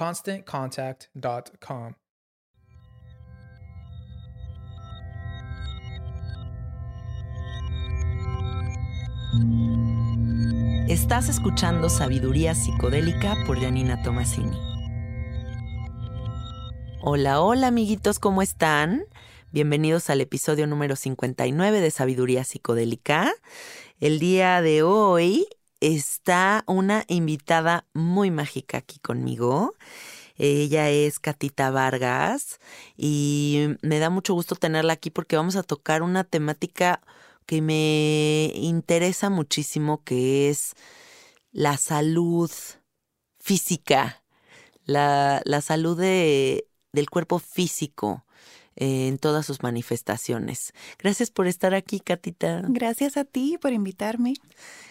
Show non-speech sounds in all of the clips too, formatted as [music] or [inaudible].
ConstantContact.com. Estás escuchando Sabiduría Psicodélica por Janina Tomasini. Hola, hola amiguitos, ¿cómo están? Bienvenidos al episodio número 59 de Sabiduría Psicodélica. El día de hoy está una invitada muy mágica aquí conmigo. Ella es Catita Vargas y me da mucho gusto tenerla aquí porque vamos a tocar una temática que me interesa muchísimo, que es la salud física, la, salud del cuerpo físico eh, en todas sus manifestaciones. Gracias por estar aquí, Catita. Gracias a ti por invitarme.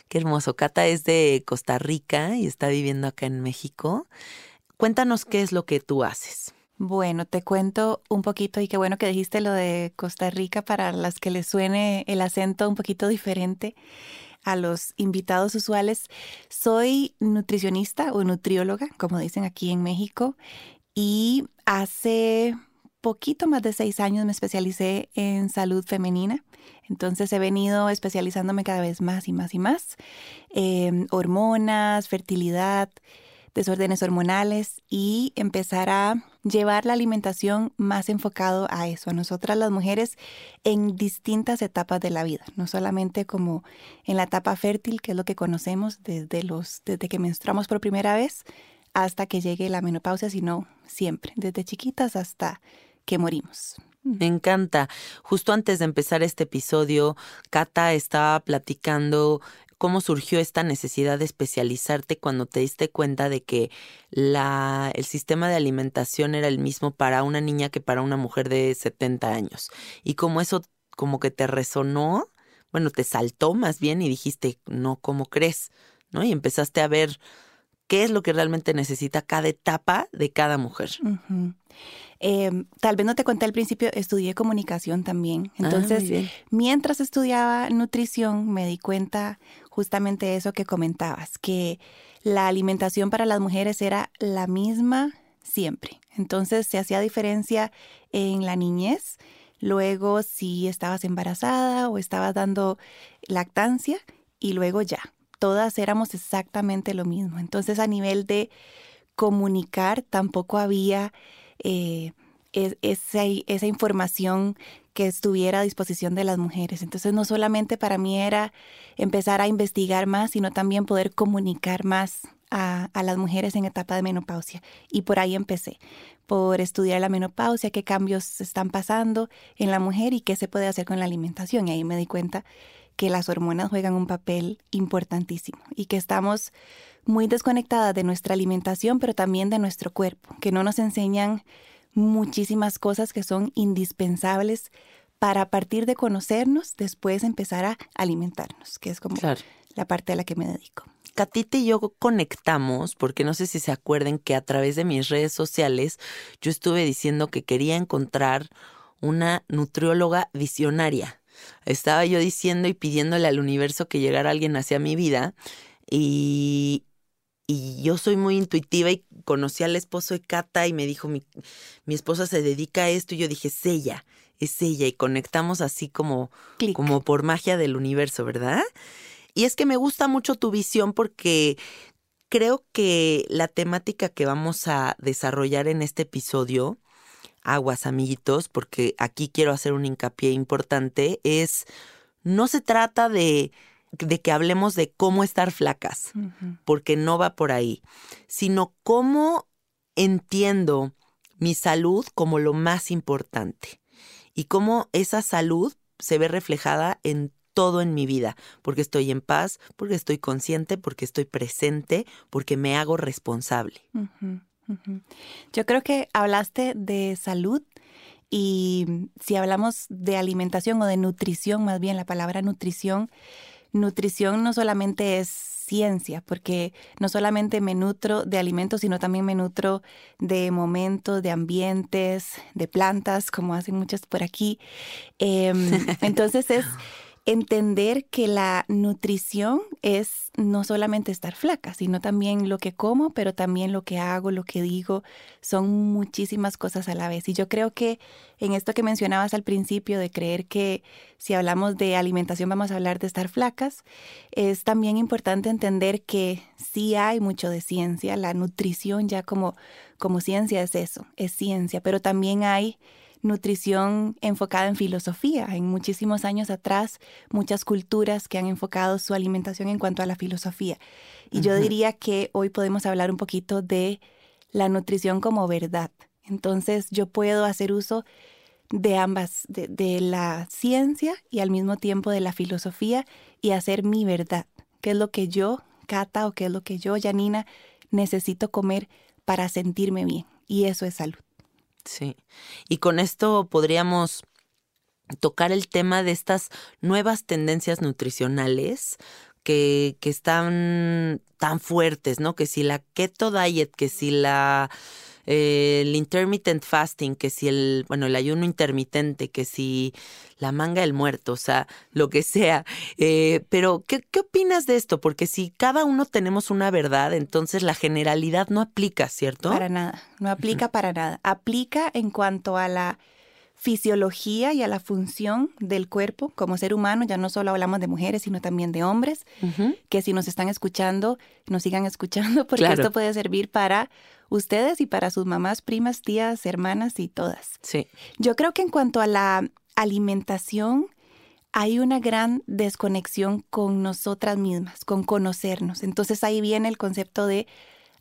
Qué hermoso. Cata es de Costa Rica y está viviendo acá en México. Cuéntanos qué es lo que tú haces. Bueno, te cuento un poquito y qué bueno que dijiste lo de Costa Rica para las que les suene el acento un poquito diferente a los invitados usuales. Soy nutricionista o nutrióloga, como dicen aquí en México, y hace poquito más de seis años me especialicé en salud femenina. Entonces he venido especializándome cada vez más y más y más. en hormonas, fertilidad, desórdenes hormonales y empezar a llevar la alimentación más enfocado a eso, a nosotras las mujeres en distintas etapas de la vida, no solamente como en la etapa fértil, que es lo que conocemos desde, los, desde que menstruamos por primera vez hasta que llegue la menopausia, sino siempre, desde chiquitas hasta que morimos. Me encanta. Justo antes de empezar este episodio, Cata estaba platicando cómo surgió esta necesidad de especializarte cuando te diste cuenta de que la, el sistema de alimentación era el mismo para una niña que para una mujer de 70 años. Y como eso como que te resonó, bueno, te saltó más bien y dijiste, no, ¿cómo crees? ¿No? Y empezaste a ver qué es lo que realmente necesita cada etapa de cada mujer. Em, tal vez no te conté al principio, estudié comunicación también. Ah, Entonces, mientras estudiaba nutrición, me di cuenta justamente de eso que comentabas, que la alimentación para las mujeres era la misma siempre. Entonces, se hacía diferencia en la niñez, luego si estabas embarazada o estabas dando lactancia y luego ya. Todas éramos exactamente lo mismo. Entonces, a nivel de comunicar, tampoco había eh, esa, información que estuviera a disposición de las mujeres. Entonces no solamente para mí era empezar a investigar más, sino también poder comunicar más a, las mujeres en etapa de menopausia. Y por ahí empecé, por estudiar la menopausia, qué cambios están pasando en la mujer y qué se puede hacer con la alimentación. Y ahí me di cuenta que las hormonas juegan un papel importantísimo y que estamos muy desconectadas de nuestra alimentación, pero también de nuestro cuerpo, que no nos enseñan muchísimas cosas que son indispensables para a partir de conocernos, después empezar a alimentarnos, que es como la parte a la que me dedico. Catita y yo conectamos, porque no sé si se acuerden que a través de mis redes sociales yo estuve diciendo que quería encontrar una nutrióloga visionaria. Estaba yo diciendo y pidiéndole al universo que llegara alguien hacia mi vida y, y yo soy muy intuitiva y conocí al esposo de Cata y me dijo, mi, mi esposa se dedica a esto y yo dije, es ella, es ella y conectamos así como, como por magia del universo, ¿verdad? Y es que me gusta mucho tu visión porque creo que la temática que vamos a desarrollar en este episodio, aguas amiguitos, porque aquí quiero hacer un hincapié importante, es, no se trata de de que hablemos de cómo estar flacas, porque no va por ahí, sino cómo entiendo mi salud como lo más importante y cómo esa salud se ve reflejada en todo en mi vida, porque estoy en paz, porque estoy consciente, porque estoy presente, porque me hago responsable. Yo creo que hablaste de salud y si hablamos de alimentación o de nutrición, más bien la palabra nutrición, nutrición no solamente es ciencia, porque no solamente me nutro de alimentos, sino también me nutro de momentos, de ambientes, de plantas, como hacen muchas por aquí. Em, [laughs] entonces es entender que la nutrición es no solamente estar flaca, sino también lo que como, pero también lo que hago, lo que digo, son muchísimas cosas a la vez. Y yo creo que en esto que mencionabas al principio de creer que si hablamos de alimentación vamos a hablar de estar flacas, es también importante entender que sí hay mucho de ciencia, la nutrición ya como, como ciencia es eso, es ciencia, pero también hay nutrición enfocada en filosofía. En muchísimos años atrás, muchas culturas que han enfocado su alimentación en cuanto a la filosofía. Y yo diría que hoy podemos hablar un poquito de la nutrición como verdad. Entonces yo puedo hacer uso de ambas, de, de, la ciencia y al mismo tiempo de la filosofía y hacer mi verdad. ¿Qué es lo que yo, Cata, o qué es lo que yo, Janina, necesito comer para sentirme bien? Y eso es salud. Sí. Y con esto podríamos tocar el tema de estas nuevas tendencias nutricionales que, que están tan fuertes, ¿no? Que si la keto diet, que si la el intermittent fasting, que si el, bueno, el ayuno intermitente, que si la manga del muerto, o sea, lo que sea. Eh, pero, ¿qué, ¿qué opinas de esto? Porque si cada uno tenemos una verdad, entonces la generalidad no aplica, ¿cierto? Para nada, no aplica para nada. Aplica en cuanto a la fisiología y a la función del cuerpo como ser humano. Ya no solo hablamos de mujeres, sino también de hombres, que si nos están escuchando, nos sigan escuchando, [laughs] porque esto puede servir para ustedes y para sus mamás, primas, tías, hermanas y todas. Sí. Yo creo que en cuanto a la alimentación, hay una gran desconexión con nosotras mismas, con conocernos. Entonces ahí viene el concepto de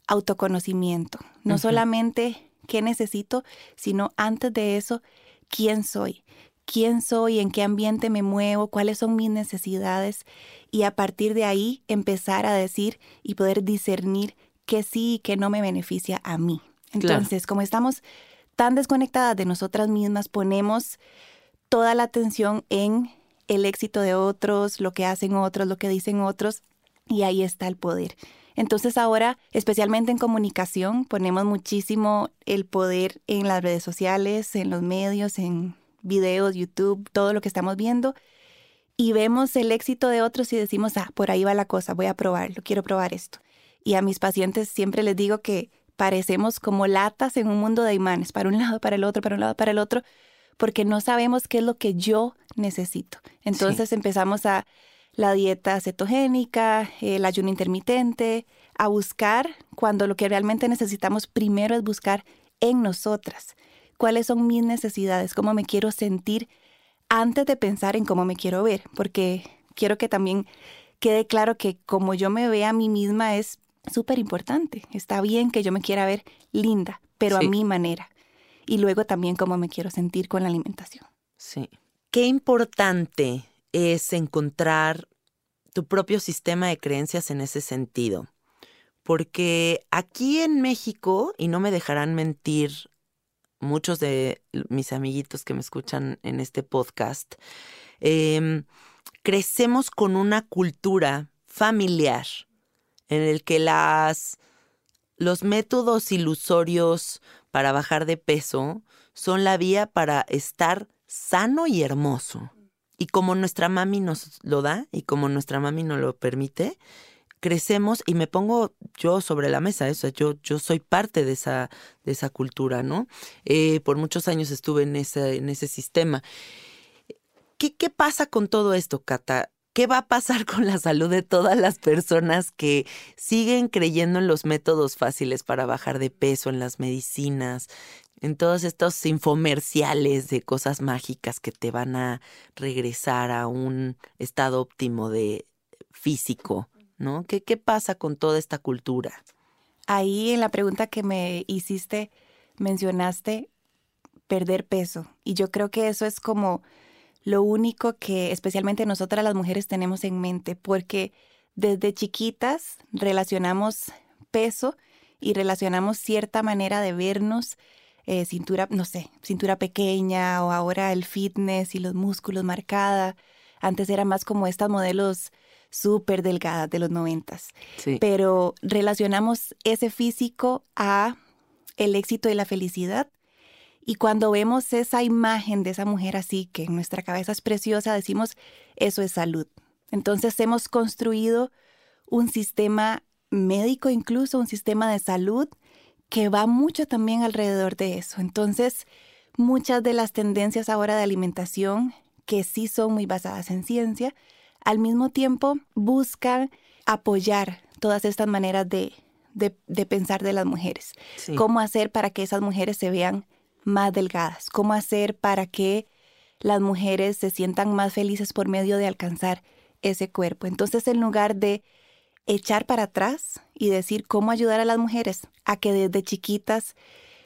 autoconocimiento. No solamente qué necesito, sino antes de eso, quién soy, quién soy, en qué ambiente me muevo, cuáles son mis necesidades y a partir de ahí empezar a decir y poder discernir qué sí y qué no me beneficia a mí. Entonces, como estamos tan desconectadas de nosotras mismas, ponemos toda la atención en el éxito de otros, lo que hacen otros, lo que dicen otros, y ahí está el poder. Entonces ahora, especialmente en comunicación, ponemos muchísimo el poder en las redes sociales, en los medios, en videos, YouTube, todo lo que estamos viendo. Y vemos el éxito de otros y decimos, ah, por ahí va la cosa, voy a probarlo, quiero probar esto. Y a mis pacientes siempre les digo que parecemos como latas en un mundo de imanes, para un lado, para el otro, para un lado, para el otro, porque no sabemos qué es lo que yo necesito. Entonces empezamos a la dieta cetogénica, el ayuno intermitente, a buscar cuando lo que realmente necesitamos primero es buscar en nosotras cuáles son mis necesidades, cómo me quiero sentir antes de pensar en cómo me quiero ver, porque quiero que también quede claro que como yo me vea a mí misma es súper importante. Está bien que yo me quiera ver linda, pero a mi manera. Y luego también cómo me quiero sentir con la alimentación. Sí. Qué importante es encontrar tu propio sistema de creencias en ese sentido. Porque aquí en México, y no me dejarán mentir muchos de mis amiguitos que me escuchan en este podcast, em, crecemos con una cultura familiar en el que las, los métodos ilusorios para bajar de peso son la vía para estar sano y hermoso. Y como nuestra mami nos lo da y como nuestra mami nos lo permite, crecemos y me pongo yo sobre la mesa, eso, yo, yo soy parte de esa, de esa cultura, ¿no? Eh, por muchos años estuve en ese, en ese sistema. ¿Qué, ¿Qué pasa con todo esto, Cata? ¿Qué va a pasar con la salud de todas las personas que siguen creyendo en los métodos fáciles para bajar de peso, en las medicinas, en todos estos infomerciales de cosas mágicas que te van a regresar a un estado óptimo de físico, ¿no? ¿Qué, qué pasa con toda esta cultura? Ahí en la pregunta que me hiciste, mencionaste perder peso. Y yo creo que eso es como lo único que especialmente nosotras las mujeres tenemos en mente, porque desde chiquitas relacionamos peso y relacionamos cierta manera de vernos eh, cintura, no sé, cintura pequeña o ahora el fitness y los músculos marcada. Antes era más como estas modelos súper delgadas de los noventas. Pero relacionamos ese físico a el éxito y la felicidad. Y cuando vemos esa imagen de esa mujer así, que en nuestra cabeza es preciosa, decimos, eso es salud. Entonces hemos construido un sistema médico, incluso un sistema de salud que va mucho también alrededor de eso. Entonces, muchas de las tendencias ahora de alimentación, que sí son muy basadas en ciencia, al mismo tiempo buscan apoyar todas estas maneras de, pensar de las mujeres. Cómo hacer para que esas mujeres se vean más delgadas, cómo hacer para que las mujeres se sientan más felices por medio de alcanzar ese cuerpo. Entonces, en lugar de echar para atrás y decir cómo ayudar a las mujeres a que desde chiquitas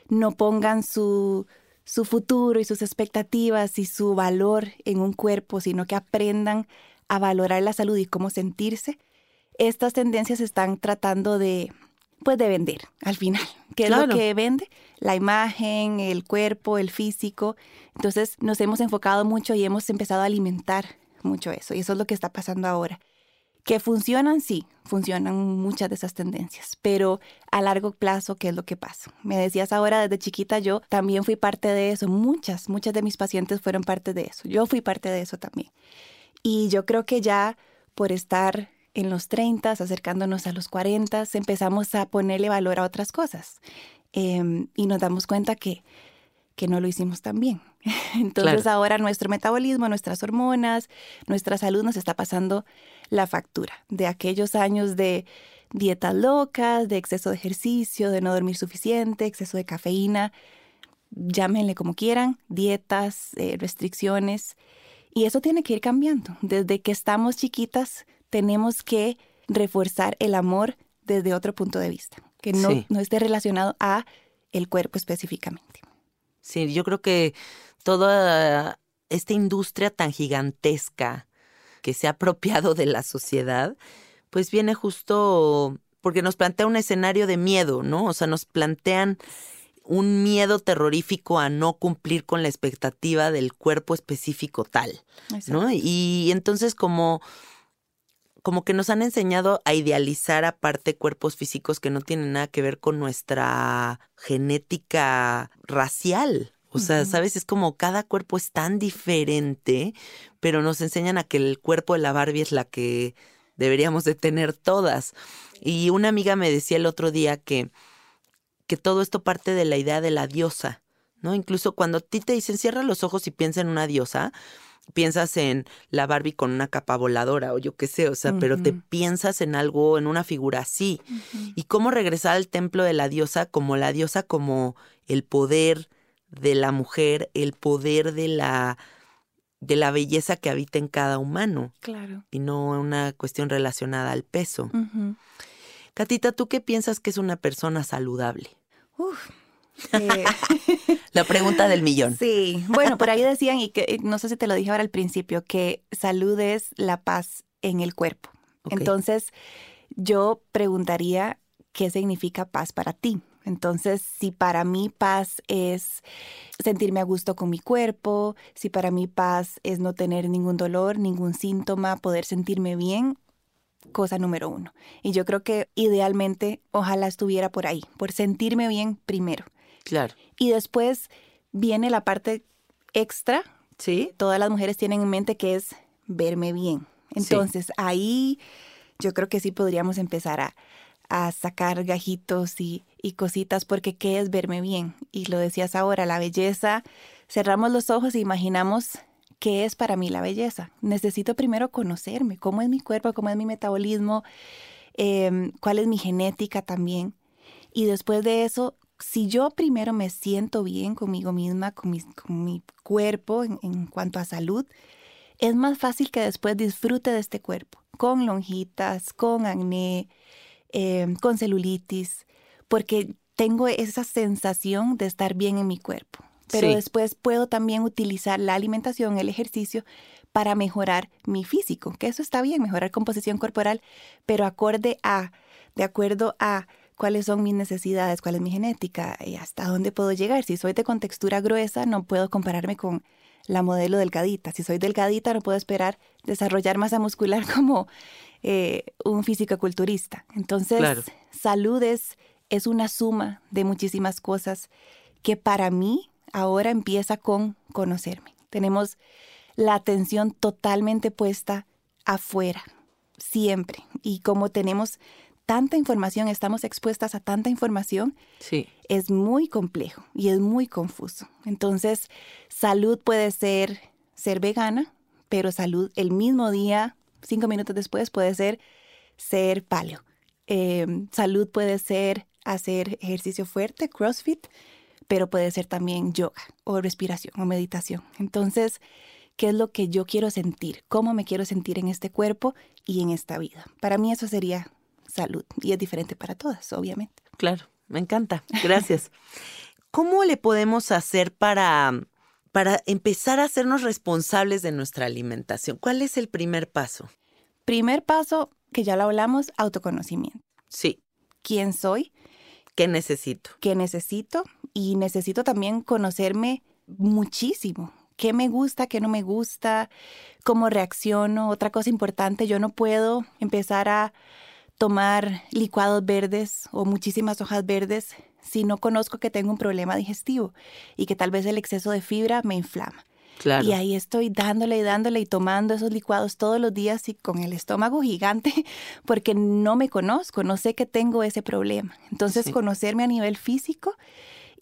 no pongan su, su futuro y sus expectativas y su valor en un cuerpo, sino que aprendan a valorar la salud y cómo sentirse, estas tendencias están tratando de, pues, de vender al final. ¿Qué es lo que vende? La imagen, el cuerpo, el físico. Entonces nos hemos enfocado mucho y hemos empezado a alimentar mucho eso. Y eso es lo que está pasando ahora. Que funcionan, sí, funcionan muchas de esas tendencias, pero a largo plazo, ¿qué es lo que pasa? Me decías ahora, desde chiquita yo también fui parte de eso, muchas, muchas de mis pacientes fueron parte de eso, yo fui parte de eso también. Y yo creo que ya por estar en los 30, acercándonos a los 40, empezamos a ponerle valor a otras cosas em, y nos damos cuenta que que no lo hicimos tan bien. [laughs] Entonces ahora nuestro metabolismo, nuestras hormonas, nuestra salud nos está pasando la factura de aquellos años de dietas locas, de exceso de ejercicio, de no dormir suficiente, exceso de cafeína, llámenle como quieran, dietas, eh, restricciones. Y eso tiene que ir cambiando. Desde que estamos chiquitas tenemos que reforzar el amor desde otro punto de vista, que no, no esté relacionado a el cuerpo específicamente. Sí, yo creo que toda esta industria tan gigantesca que se ha apropiado de la sociedad, pues viene justo porque nos plantea un escenario de miedo, ¿no? O sea, nos plantean un miedo terrorífico a no cumplir con la expectativa del cuerpo específico tal, ¿no? Y entonces como como que nos han enseñado a idealizar aparte cuerpos físicos que no tienen nada que ver con nuestra genética racial. O sea, ¿sabes? Es como cada cuerpo es tan diferente, pero nos enseñan a que el cuerpo de la Barbie es la que deberíamos de tener todas. Y una amiga me decía el otro día que, que todo esto parte de la idea de la diosa, ¿no? Incluso cuando a ti te dicen cierra los ojos y piensa en una diosa, piensas en la Barbie con una capa voladora o yo qué sé, o sea, pero te piensas en algo, en una figura así. Y cómo regresar al templo de la diosa como la diosa como el poder de la mujer el poder de la de la belleza que habita en cada humano Claro. y no una cuestión relacionada al peso. Ujú. Catita, ¿tú qué piensas que es una persona saludable? Uf. Eh, [laughs] La pregunta del millón. Sí, bueno, por ahí decían, y que no sé si te lo dije ahora al principio, que salud es la paz en el cuerpo. Entonces, yo preguntaría qué significa paz para ti. Entonces, si para mí paz es sentirme a gusto con mi cuerpo, si para mí paz es no tener ningún dolor, ningún síntoma, poder sentirme bien, cosa número uno. Y yo creo que idealmente ojalá estuviera por ahí, por sentirme bien primero. Claro. Y después viene la parte extra, ¿Sí? todas las mujeres tienen en mente que es verme bien. Entonces ahí yo creo que sí podríamos empezar a, a sacar gajitos y, y cositas porque ¿qué es verme bien? Y lo decías ahora, la belleza, cerramos los ojos e imaginamos qué es para mí la belleza. Necesito primero conocerme, cómo es mi cuerpo, cómo es mi metabolismo, em, cuál es mi genética también. Y después de eso, si yo primero me siento bien conmigo misma, con mi, con mi cuerpo en, en cuanto a salud, es más fácil que después disfrute de este cuerpo, con lonjitas, con acné, eh, con celulitis, porque tengo esa sensación de estar bien en mi cuerpo. Pero Sí. después puedo también utilizar la alimentación, el ejercicio, para mejorar mi físico, que eso está bien, mejorar composición corporal, pero acorde a, de acuerdo a cuáles son mis necesidades, cuál es mi genética y hasta dónde puedo llegar. Si soy de contextura gruesa, no puedo compararme con la modelo delgadita. Si soy delgadita, no puedo esperar desarrollar masa muscular [laughs] como eh, un físico-culturista. Entonces, Claro. salud es, es una suma de muchísimas cosas que para mí ahora empieza con conocerme. Tenemos la atención totalmente puesta afuera, siempre. Y como tenemos tanta información, estamos expuestas a tanta información, Sí. es muy complejo y es muy confuso. Entonces, salud puede ser ser vegana, pero salud el mismo día, cinco minutos después, puede ser ser paleo. Eh, salud puede ser hacer ejercicio fuerte, CrossFit, pero puede ser también yoga o respiración o meditación. Entonces, ¿qué es lo que yo quiero sentir? ¿Cómo me quiero sentir en este cuerpo y en esta vida? Para mí eso sería salud y es diferente para todas, obviamente. Claro, me encanta. Gracias. [laughs] ¿Cómo le podemos hacer para, para empezar a hacernos responsables de nuestra alimentación? ¿Cuál es el primer paso? Primer paso, que ya lo hablamos, autoconocimiento. Sí. ¿Quién soy? ¿Qué necesito? ¿Qué necesito? Y necesito también conocerme muchísimo. ¿Qué me gusta? ¿Qué no me gusta? ¿Cómo reacciono? Otra cosa importante, yo no puedo empezar a tomar licuados verdes o muchísimas hojas verdes si no conozco que tengo un problema digestivo y que tal vez el exceso de fibra me inflama. Claro. Y ahí estoy dándole y dándole y tomando esos licuados todos los días y con el estómago gigante [laughs] porque no me conozco, no sé que tengo ese problema. Entonces, Sí. conocerme a nivel físico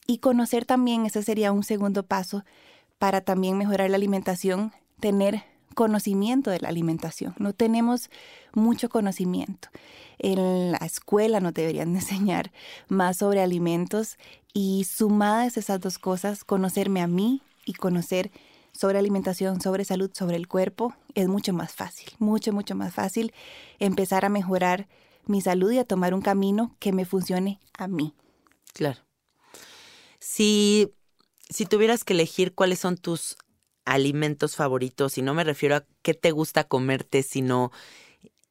y conocer también, ese sería un segundo paso para también mejorar la alimentación, tener conocimiento de la alimentación. No tenemos mucho conocimiento. En la escuela nos deberían enseñar más sobre alimentos y sumadas esas dos cosas, conocerme a mí y conocer sobre alimentación, sobre salud, sobre el cuerpo, es mucho más fácil, mucho, mucho más fácil empezar a mejorar mi salud y a tomar un camino que me funcione a mí. Claro. Si, si tuvieras que elegir cuáles son tus alimentos favoritos, y no me refiero a qué te gusta comerte, sino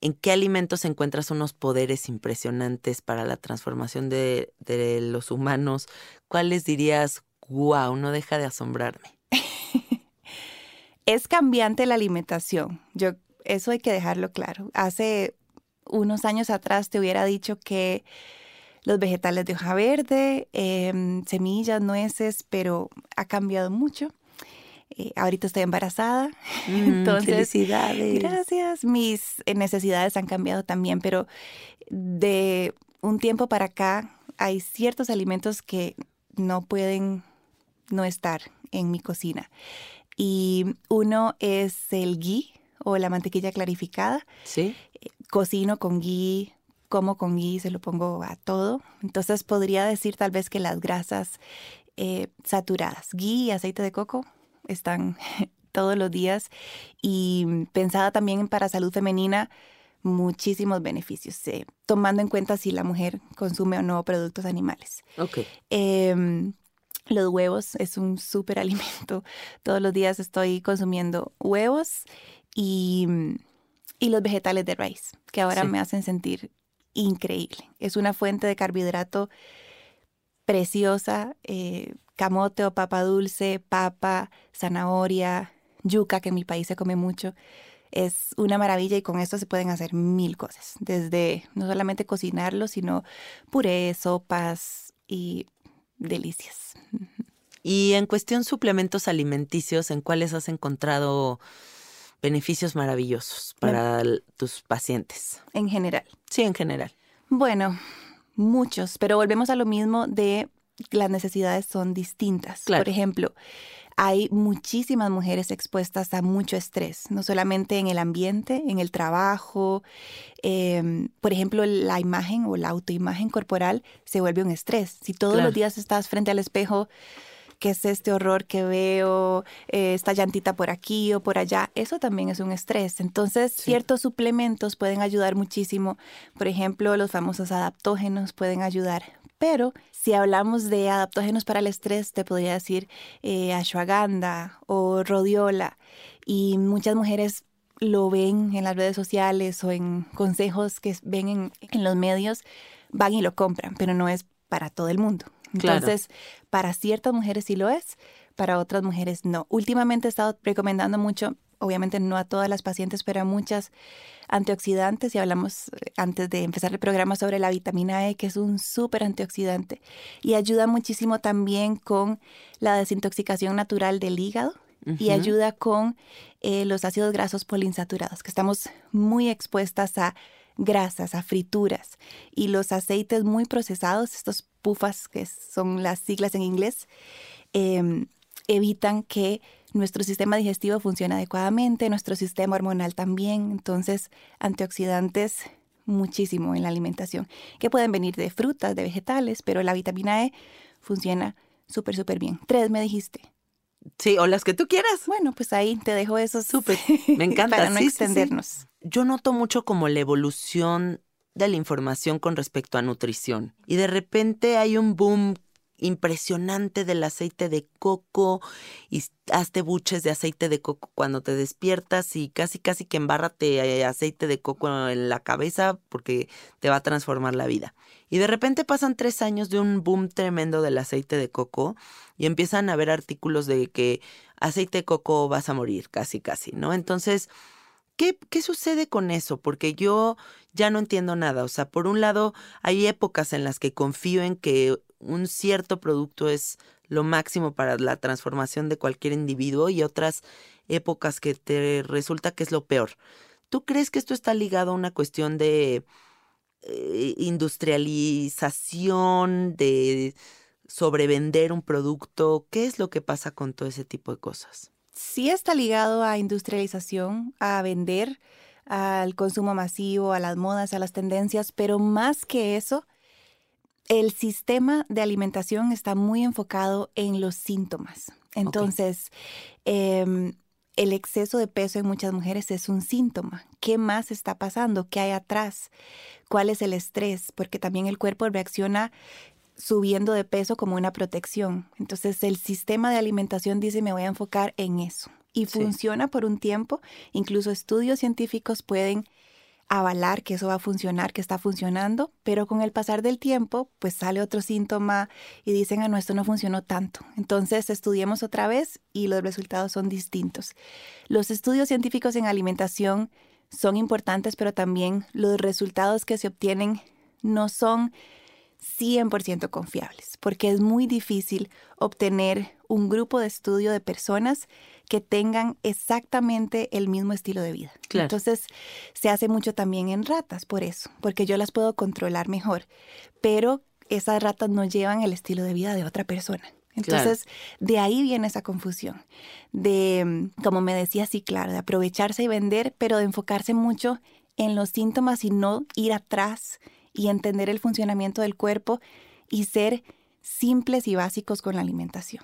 en qué alimentos encuentras unos poderes impresionantes para la transformación de, los humanos, ¿cuáles dirías, wow, no deja de asombrarme? [laughs] Es cambiante la alimentación. Yo, eso hay que dejarlo claro. Hace unos años atrás te hubiera dicho que los vegetales de hoja verde, em, semillas, nueces, pero ha cambiado mucho. Eh, ahorita estoy embarazada, [laughs] Mm, entonces felicidades. Gracias. Mis eh, necesidades han cambiado también, pero de un tiempo para acá hay ciertos alimentos que no pueden no estar en mi cocina. Y uno es el ghee o la mantequilla clarificada. ¿Sí? Cocino con ghee, como con ghee, se lo pongo a todo. Entonces podría decir tal vez que las grasas eh, saturadas. Ghee y aceite de coco están [laughs] todos los días y pensada también para salud femenina, muchísimos beneficios, eh, tomando en cuenta si la mujer consume o no productos animales. Ok. Em, los huevos es un súper alimento. [laughs] Todos los días estoy consumiendo huevos y, y los vegetales de raíz, que ahora Sí. me hacen sentir increíble. Es una fuente de carbohidrato preciosa, eh, camote o papa dulce, papa, zanahoria, yuca, que en mi país se come mucho. Es una maravilla y con esto se pueden hacer mil cosas, desde no solamente cocinarlo, sino purés, sopas y delicias. Y en cuestión suplementos alimenticios, ¿en cuáles has encontrado beneficios maravillosos para tus pacientes? En general. Sí, en general. Bueno, muchos, pero volvemos a lo mismo de las necesidades son distintas. Claro. Por ejemplo, hay muchísimas mujeres expuestas a mucho estrés, no solamente en el ambiente, en el trabajo. em, por ejemplo, la imagen o la autoimagen corporal se vuelve un estrés. Si todos Claro. los días estás frente al espejo, ¿qué es este horror que veo? Eh, esta llantita por aquí o por allá. Eso también es un estrés. Entonces, Sí. ciertos suplementos pueden ayudar muchísimo. Por ejemplo, los famosos adaptógenos pueden ayudar. Pero si hablamos de adaptógenos para el estrés, te podría decir eh, ashwagandha o rhodiola. Y muchas mujeres lo ven en las redes sociales o en consejos que ven en, en los medios, van y lo compran, pero no es para todo el mundo. Claro. Entonces, para ciertas mujeres sí lo es, para otras mujeres no. Últimamente he estado recomendando mucho, obviamente no a todas las pacientes, pero a muchas antioxidantes, y hablamos eh, antes de empezar el programa sobre la vitamina E, que es un súper antioxidante y ayuda muchísimo también con la desintoxicación natural del hígado y ayuda con eh, los ácidos grasos poliinsaturados, que estamos muy expuestas a grasas, a frituras y los aceites muy procesados, estos pufas que son las siglas en inglés, em, evitan que nuestro sistema digestivo funcione adecuadamente, nuestro sistema hormonal también, entonces antioxidantes muchísimo en la alimentación, que pueden venir de frutas, de vegetales, pero la vitamina E funciona súper, súper bien. Tres, me dijiste. Sí, o las que tú quieras. Bueno, pues ahí te dejo esos. Súper. [laughs] Me encanta. Para no sí, sí, sí. extendernos. Yo noto mucho como la evolución de la información con respecto a nutrición. Y de repente hay un boom impresionante del aceite de coco y hazte buches de aceite de coco cuando te despiertas y casi casi que embárrate eh, aceite de coco en la cabeza porque te va a transformar la vida. Y de repente pasan tres años de un boom tremendo del aceite de coco y empiezan a haber artículos de que aceite de coco vas a morir, casi casi, ¿no? Entonces, ¿Qué, ¿Qué sucede con eso? Porque yo ya no entiendo nada. O sea, por un lado, hay épocas en las que confío en que un cierto producto es lo máximo para la transformación de cualquier individuo y otras épocas que te resulta que es lo peor. ¿Tú crees que esto está ligado a una cuestión de eh, industrialización, de sobrevender un producto? ¿Qué es lo que pasa con todo ese tipo de cosas? Sí está ligado a industrialización, a vender, al consumo masivo, a las modas, a las tendencias, pero más que eso, el sistema de alimentación está muy enfocado en los síntomas. Entonces, em, el exceso de peso en muchas mujeres es un síntoma. ¿Qué más está pasando? ¿Qué hay atrás? ¿Cuál es el estrés? Porque también el cuerpo reacciona subiendo de peso como una protección. Entonces el sistema de alimentación dice me voy a enfocar en eso. Y Sí. funciona por un tiempo. Incluso estudios científicos pueden avalar que eso va a funcionar, que está funcionando, pero con el pasar del tiempo, pues sale otro síntoma y dicen, ah, no, esto no funcionó tanto. Entonces estudiemos otra vez y los resultados son distintos. Los estudios científicos en alimentación son importantes, pero también los resultados que se obtienen no son 100% confiables, porque es muy difícil obtener un grupo de estudio de personas que tengan exactamente el mismo estilo de vida. Claro. Entonces, se hace mucho también en ratas, por eso, porque yo las puedo controlar mejor, pero esas ratas no llevan el estilo de vida de otra persona. Entonces, de ahí viene esa confusión, de, mm, como me decía, sí, claro, de aprovecharse y vender, pero de enfocarse mucho en los síntomas y no ir atrás y entender el funcionamiento del cuerpo y ser simples y básicos con la alimentación.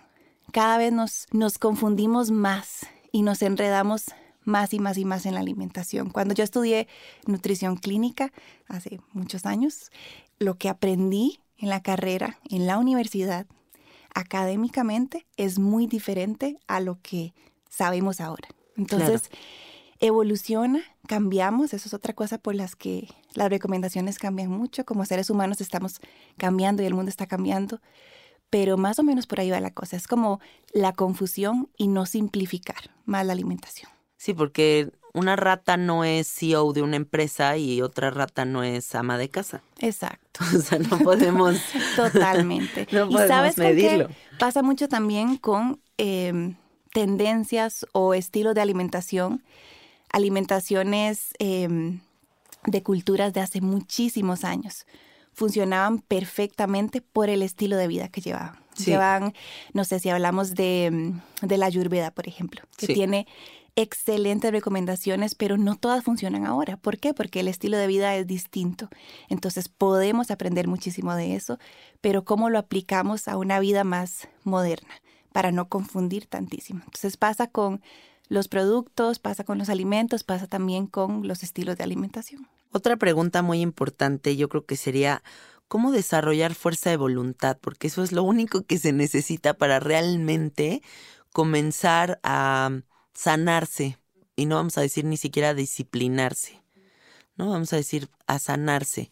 Cada vez nos, nos confundimos más y nos enredamos más y más y más en la alimentación. Cuando yo estudié nutrición clínica hace muchos años, lo que aprendí en la carrera, en la universidad, académicamente, es muy diferente a lo que sabemos ahora. Entonces, evoluciona, cambiamos, eso es otra cosa por las que las recomendaciones cambian mucho. Como seres humanos estamos cambiando y el mundo está cambiando, pero más o menos por ahí va la cosa. Es como la confusión y no simplificar más la alimentación. Sí, porque una rata no es CEO de una empresa y otra rata no es ama de casa. Exacto. [laughs] O sea, no podemos. [laughs] Totalmente. [laughs] no y podemos sabes con medirlo. qué pasa mucho también con em, tendencias o estilos de alimentación, alimentaciones em, de culturas de hace muchísimos años. Funcionaban perfectamente por el estilo de vida que llevaban. Sí. Llevaban, no sé si hablamos de, em, de la ayurveda, por ejemplo, que Sí. tiene excelentes recomendaciones, pero no todas funcionan ahora. ¿Por qué? Porque el estilo de vida es distinto. Entonces podemos aprender muchísimo de eso, pero cómo lo aplicamos a una vida más moderna para no confundir tantísimo. Entonces pasa con los productos, pasa con los alimentos, pasa también con los estilos de alimentación. Otra pregunta muy importante yo creo que sería, ¿cómo desarrollar fuerza de voluntad? Porque eso es lo único que se necesita para realmente comenzar a sanarse. Y no vamos a decir ni siquiera disciplinarse, ¿no? Vamos a decir a sanarse.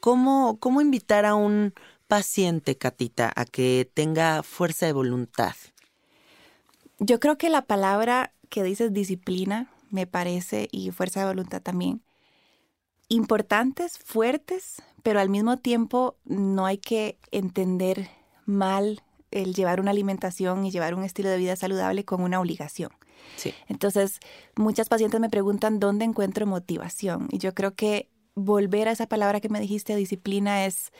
¿Cómo, cómo invitar a un paciente, Catita, a que tenga fuerza de voluntad? Yo creo que la palabra que dices disciplina, me parece, y fuerza de voluntad también, importantes, fuertes, pero al mismo tiempo no hay que entender mal el llevar una alimentación y llevar un estilo de vida saludable como una obligación. Sí. Entonces, muchas pacientes me preguntan dónde encuentro motivación. Y yo creo que volver a esa palabra que me dijiste, disciplina, es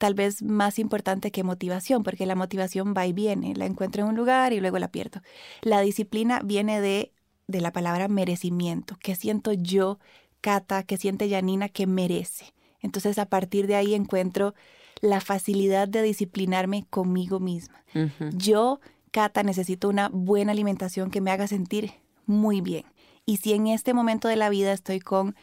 tal vez más importante que motivación, porque la motivación va y viene. La encuentro en un lugar y luego la pierdo. La disciplina viene de, de la palabra merecimiento. ¿Qué siento yo, Cata? ¿Qué siente Janina que merece? Entonces, a partir de ahí encuentro la facilidad de disciplinarme conmigo misma. Yo, Cata, necesito una buena alimentación que me haga sentir muy bien. Y si en este momento de la vida estoy con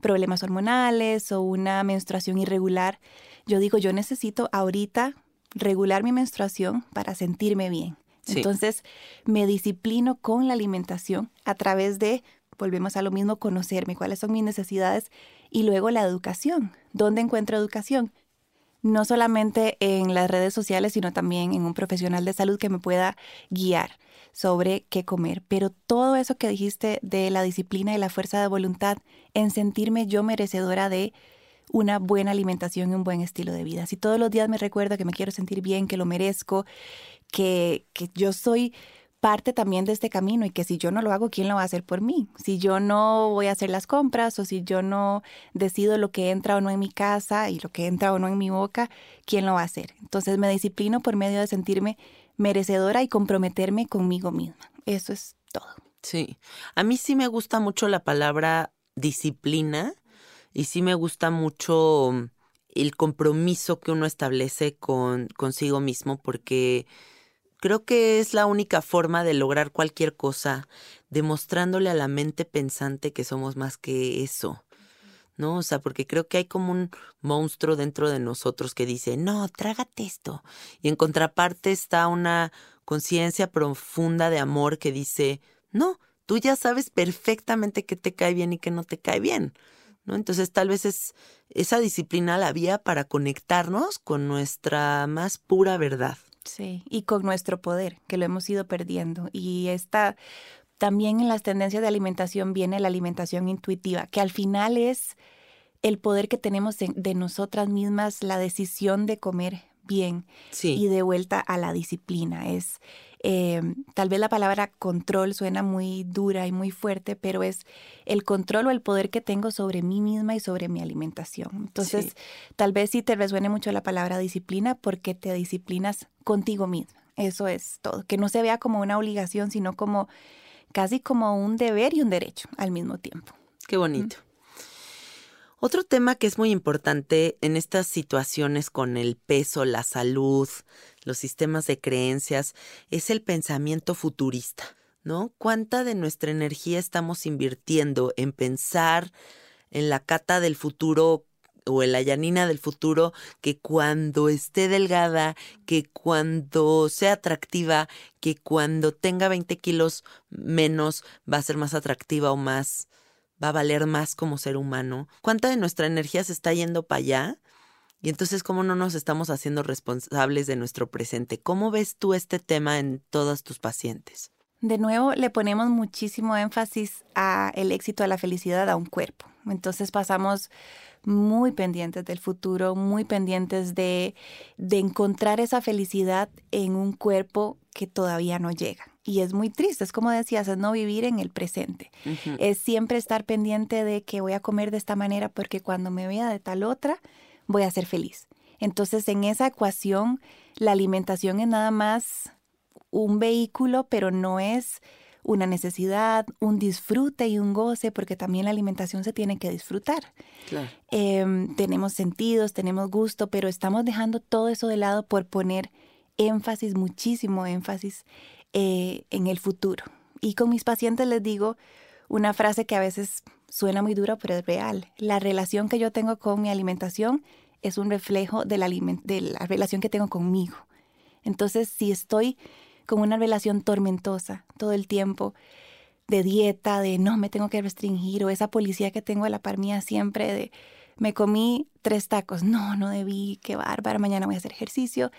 problemas hormonales o una menstruación irregular, yo digo, yo necesito ahorita regular mi menstruación para sentirme bien. Sí. Entonces, me disciplino con la alimentación a través de, volvemos a lo mismo, conocerme, cuáles son mis necesidades y luego la educación. ¿Dónde encuentro educación? no solamente en las redes sociales, sino también en un profesional de salud que me pueda guiar sobre qué comer. Pero todo eso que dijiste de la disciplina y la fuerza de voluntad en sentirme yo merecedora de una buena alimentación y un buen estilo de vida. Si todos los días me recuerdo que me quiero sentir bien, que lo merezco, que, que yo soy parte también de este camino y que si yo no lo hago, ¿quién lo va a hacer por mí? Si yo no voy a hacer las compras o si yo no decido lo que entra o no en mi casa y lo que entra o no en mi boca, ¿quién lo va a hacer? Entonces me disciplino por medio de sentirme merecedora y comprometerme conmigo misma. Eso es todo. Sí, a mí sí me gusta mucho la palabra disciplina y sí me gusta mucho mm, el compromiso que uno establece con consigo mismo porque creo que es la única forma de lograr cualquier cosa demostrándole a la mente pensante que somos más que eso. ¿No? O sea, porque creo que hay como un monstruo dentro de nosotros que dice, no, trágate esto. Y en contraparte está una conciencia profunda de amor que dice, no, tú ya sabes perfectamente qué te cae bien y qué no te cae bien. ¿No? Entonces tal vez es esa disciplina la vía para conectarnos con nuestra más pura verdad. Sí, y con nuestro poder, que lo hemos ido perdiendo. Y esta, también en las tendencias de alimentación viene la alimentación intuitiva, que al final es el poder que tenemos de, de nosotras mismas, la decisión de comer bien Sí. y de vuelta a la disciplina. Es eh, tal vez la palabra control suena muy dura y muy fuerte, pero es el control o el poder que tengo sobre mí misma y sobre mi alimentación. Entonces, Sí. tal vez sí te resuene mucho la palabra disciplina porque te disciplinas contigo misma. Eso es todo. Que no se vea como una obligación, sino como casi como un deber y un derecho al mismo tiempo. Qué bonito. Otro tema que es muy importante en estas situaciones con el peso, la salud, los sistemas de creencias, es el pensamiento futurista, ¿no? ¿Cuánta de nuestra energía estamos invirtiendo en pensar en la cata del futuro o en la Yanina del futuro que cuando esté delgada, que cuando sea atractiva, que cuando tenga 20 kilos menos va a ser más atractiva o más, va a valer más como ser humano. ¿Cuánta de nuestra energía se está yendo para allá? Y entonces, ¿cómo no nos estamos haciendo responsables de nuestro presente? ¿Cómo ves tú este tema en todos tus pacientes? De nuevo, le ponemos muchísimo énfasis a el éxito, a la felicidad, a un cuerpo. Entonces pasamos muy pendientes del futuro, muy pendientes de, de encontrar esa felicidad en un cuerpo que todavía no llega. Y es muy triste, es como decías, es no vivir en el presente. Es siempre estar pendiente de que voy a comer de esta manera porque cuando me vea de tal otra, voy a ser feliz. Entonces, en esa ecuación, la alimentación es nada más un vehículo, pero no es una necesidad, un disfrute y un goce, porque también la alimentación se tiene que disfrutar. Em, tenemos sentidos, tenemos gusto, pero estamos dejando todo eso de lado por poner énfasis, muchísimo énfasis eh, en el futuro. Y con mis pacientes les digo una frase que a veces suena muy dura, pero es real. La relación que yo tengo con mi alimentación es un reflejo de la, relación que tengo conmigo. Entonces, si estoy con una relación tormentosa todo el tiempo, de dieta, de no me tengo que restringir, o esa policía que tengo a la par mía siempre de me comí tres tacos, no, no debí, qué bárbara, mañana voy a hacer ejercicio.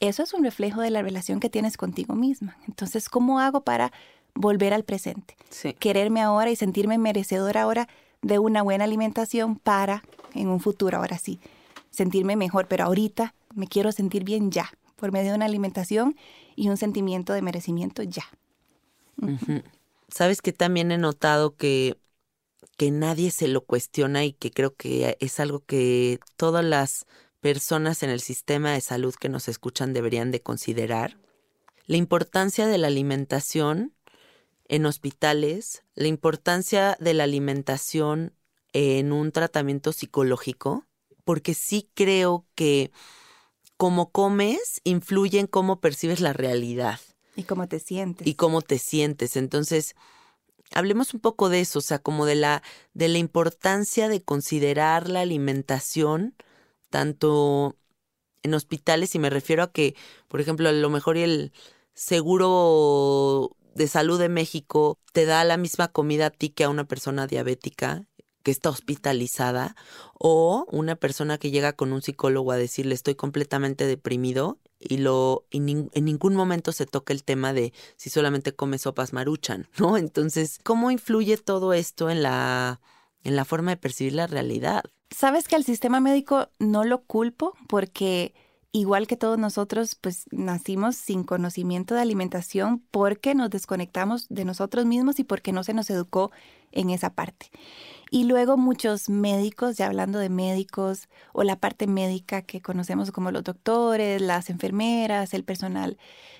Eso es un reflejo de la relación que tienes contigo misma. Entonces, ¿cómo hago para volver al presente? Quererme ahora y sentirme merecedora ahora de una buena alimentación para, en un futuro, ahora sí, sentirme mejor, pero ahorita me quiero sentir bien ya, por medio de una alimentación y un sentimiento de merecimiento ya. Sabes que también he notado que, que nadie se lo cuestiona y que creo que es algo que todas las personas en el sistema de salud que nos escuchan deberían de considerar. La importancia de la alimentación en hospitales, la importancia de la alimentación en un tratamiento psicológico, porque sí creo que cómo comes influye en cómo percibes la realidad. Y cómo te sientes. Y cómo te sientes. Entonces, hablemos un poco de eso, o sea, como de la, de la importancia de considerar la alimentación, tanto en hospitales, y me refiero a que, por ejemplo, a lo mejor el seguro de salud de México te da la misma comida a ti que a una persona diabética que está hospitalizada o una persona que llega con un psicólogo a decirle estoy completamente deprimido y lo en ningún momento se toca el tema de si solamente come sopas maruchan, [laughs] ¿no? Entonces, ¿cómo influye todo esto en la en la forma de percibir la realidad? Sabes que al sistema médico no lo culpo porque igual que todos nosotros, pues nacimos sin conocimiento de alimentación porque nos desconectamos de nosotros mismos y porque no se nos educó en esa parte. Y luego muchos médicos, ya hablando de médicos o la parte médica que conocemos como los doctores, las enfermeras, el personal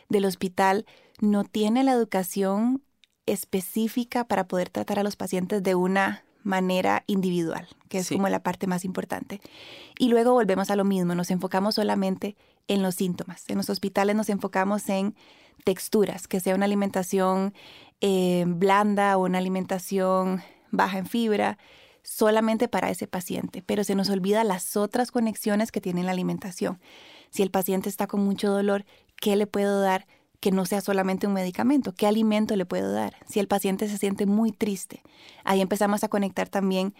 del hospital, no tiene la educación específica para poder tratar a los pacientes de una manera individual, que es como la parte más importante. Y luego volvemos a lo mismo, nos enfocamos solamente en los síntomas. En los hospitales nos enfocamos en texturas, que sea una alimentación eh, blanda o una alimentación baja en fibra, solamente para ese paciente, pero se nos olvida las otras conexiones que tiene la alimentación. Si el paciente está con mucho dolor, ¿qué le puedo dar? que no sea solamente un medicamento, qué alimento le puedo dar. Si el paciente se siente muy triste, ahí empezamos a conectar también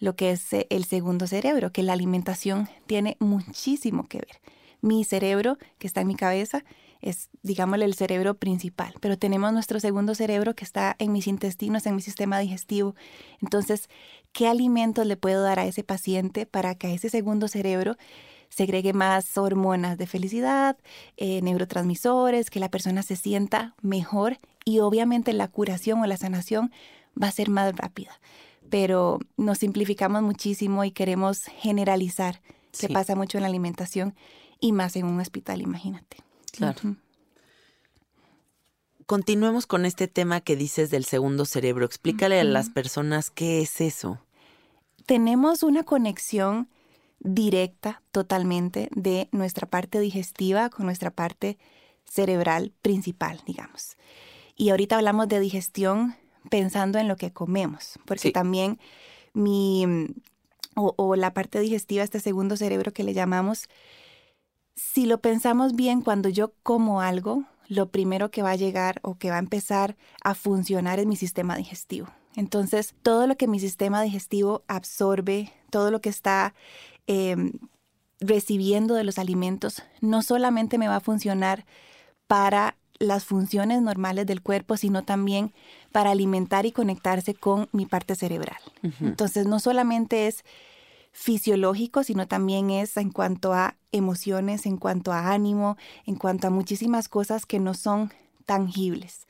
lo que es eh, el segundo cerebro, que la alimentación tiene muchísimo que ver. Mi cerebro, que está en mi cabeza, es, digámosle, el cerebro principal, pero tenemos nuestro segundo cerebro que está en mis intestinos, en mi sistema digestivo. Entonces, ¿qué alimentos le puedo dar a ese paciente para que a ese segundo cerebro segregue más hormonas de felicidad, eh, neurotransmisores, que la persona se sienta mejor y obviamente la curación o la sanación va a ser más rápida. Pero nos simplificamos muchísimo y queremos generalizar, Se pasa mucho en la alimentación y más en un hospital, imagínate. Claro. Continuemos con este tema que dices del segundo cerebro. Explícale a las personas qué es eso tenemos una conexión directa totalmente de nuestra parte digestiva con nuestra parte cerebral principal, digamos. Y ahorita hablamos de digestión pensando en lo que comemos, porque también mi, o, o, la parte digestiva, este segundo cerebro que le llamamos, si lo pensamos bien, cuando yo como algo, lo primero que va a llegar o que va a empezar a funcionar es mi sistema digestivo. Entonces, todo lo que mi sistema digestivo absorbe, todo lo que está eh, recibiendo de los alimentos, no solamente me va a funcionar para las funciones normales del cuerpo, sino también para alimentar y conectarse con mi parte cerebral. Entonces, no solamente es fisiológico, sino también es en cuanto a emociones, en cuanto a ánimo, en cuanto a muchísimas cosas que no son tangibles.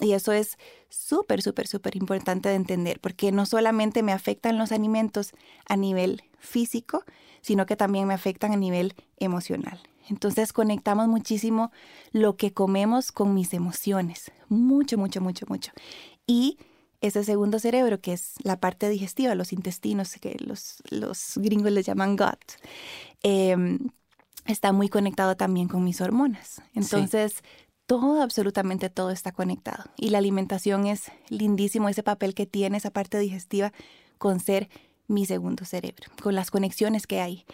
Y eso es súper, súper, súper importante de entender, porque no solamente me afectan los alimentos a nivel físico, sino que también me afectan a nivel emocional. Entonces conectamos muchísimo lo que comemos con mis emociones, mucho, mucho, mucho, mucho. Y ese segundo cerebro, que es la parte digestiva, los intestinos, que los, los gringos les llaman gut, em, está muy conectado también con mis hormonas. Entonces, todo, absolutamente todo está conectado. Y la alimentación es lindísimo, ese papel que tiene esa parte digestiva con ser mi segundo cerebro, con las conexiones que hay.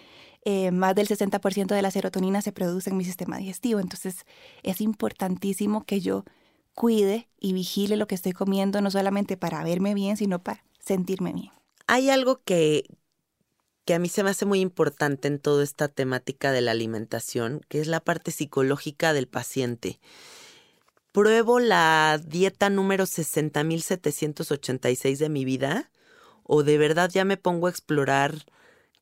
Eh, más del 60% de la serotonina se produce en mi sistema digestivo, entonces es importantísimo que yo cuide y vigile lo que estoy comiendo, no solamente para verme bien, sino para sentirme bien. Hay algo que, que a mí se me hace muy importante en toda esta temática de la alimentación, que es la parte psicológica del paciente. Pruebo la dieta número 60.786 de mi vida o de verdad ya me pongo a explorar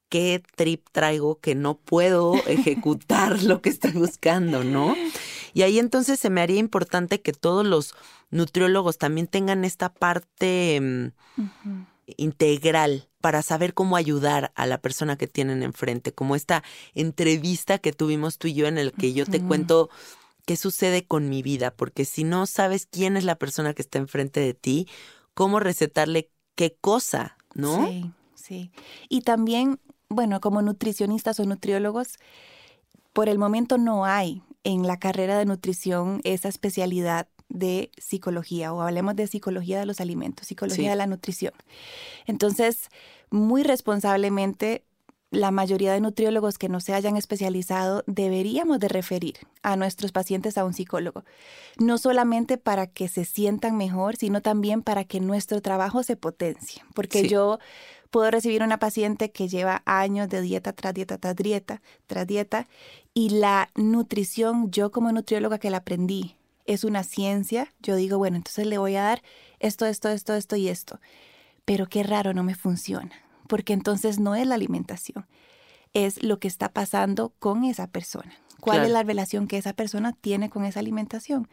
qué trip traigo que no puedo [laughs] ejecutar lo que estoy buscando, ¿no? Y ahí entonces se me haría importante que todos los nutriólogos también tengan esta parte mm, integral para saber cómo ayudar a la persona que tienen enfrente, como esta entrevista que tuvimos tú y yo en el que yo te cuento qué sucede con mi vida, porque si no sabes quién es la persona que está enfrente de ti, cómo recetarle qué cosa, ¿no? Sí, sí. Y también, bueno, como nutricionistas o nutriólogos, por el momento no hay en la carrera de nutrición esa especialidad de psicología o hablemos de psicología de los alimentos, psicología de la nutrición. Entonces, muy responsablemente, la mayoría de nutriólogos que no se hayan especializado deberíamos de referir a nuestros pacientes a un psicólogo, no solamente para que se sientan mejor, sino también para que nuestro trabajo se potencie, porque yo puedo recibir una paciente que lleva años de dieta tras dieta tras dieta tras dieta y la nutrición, yo como nutrióloga que la aprendí, es una ciencia, yo digo, bueno, entonces le voy a dar esto, esto, esto, esto y esto. Pero qué raro, no me funciona, porque entonces no es la alimentación, es lo que está pasando con esa persona. ¿Cuál es la relación que esa persona tiene con esa alimentación?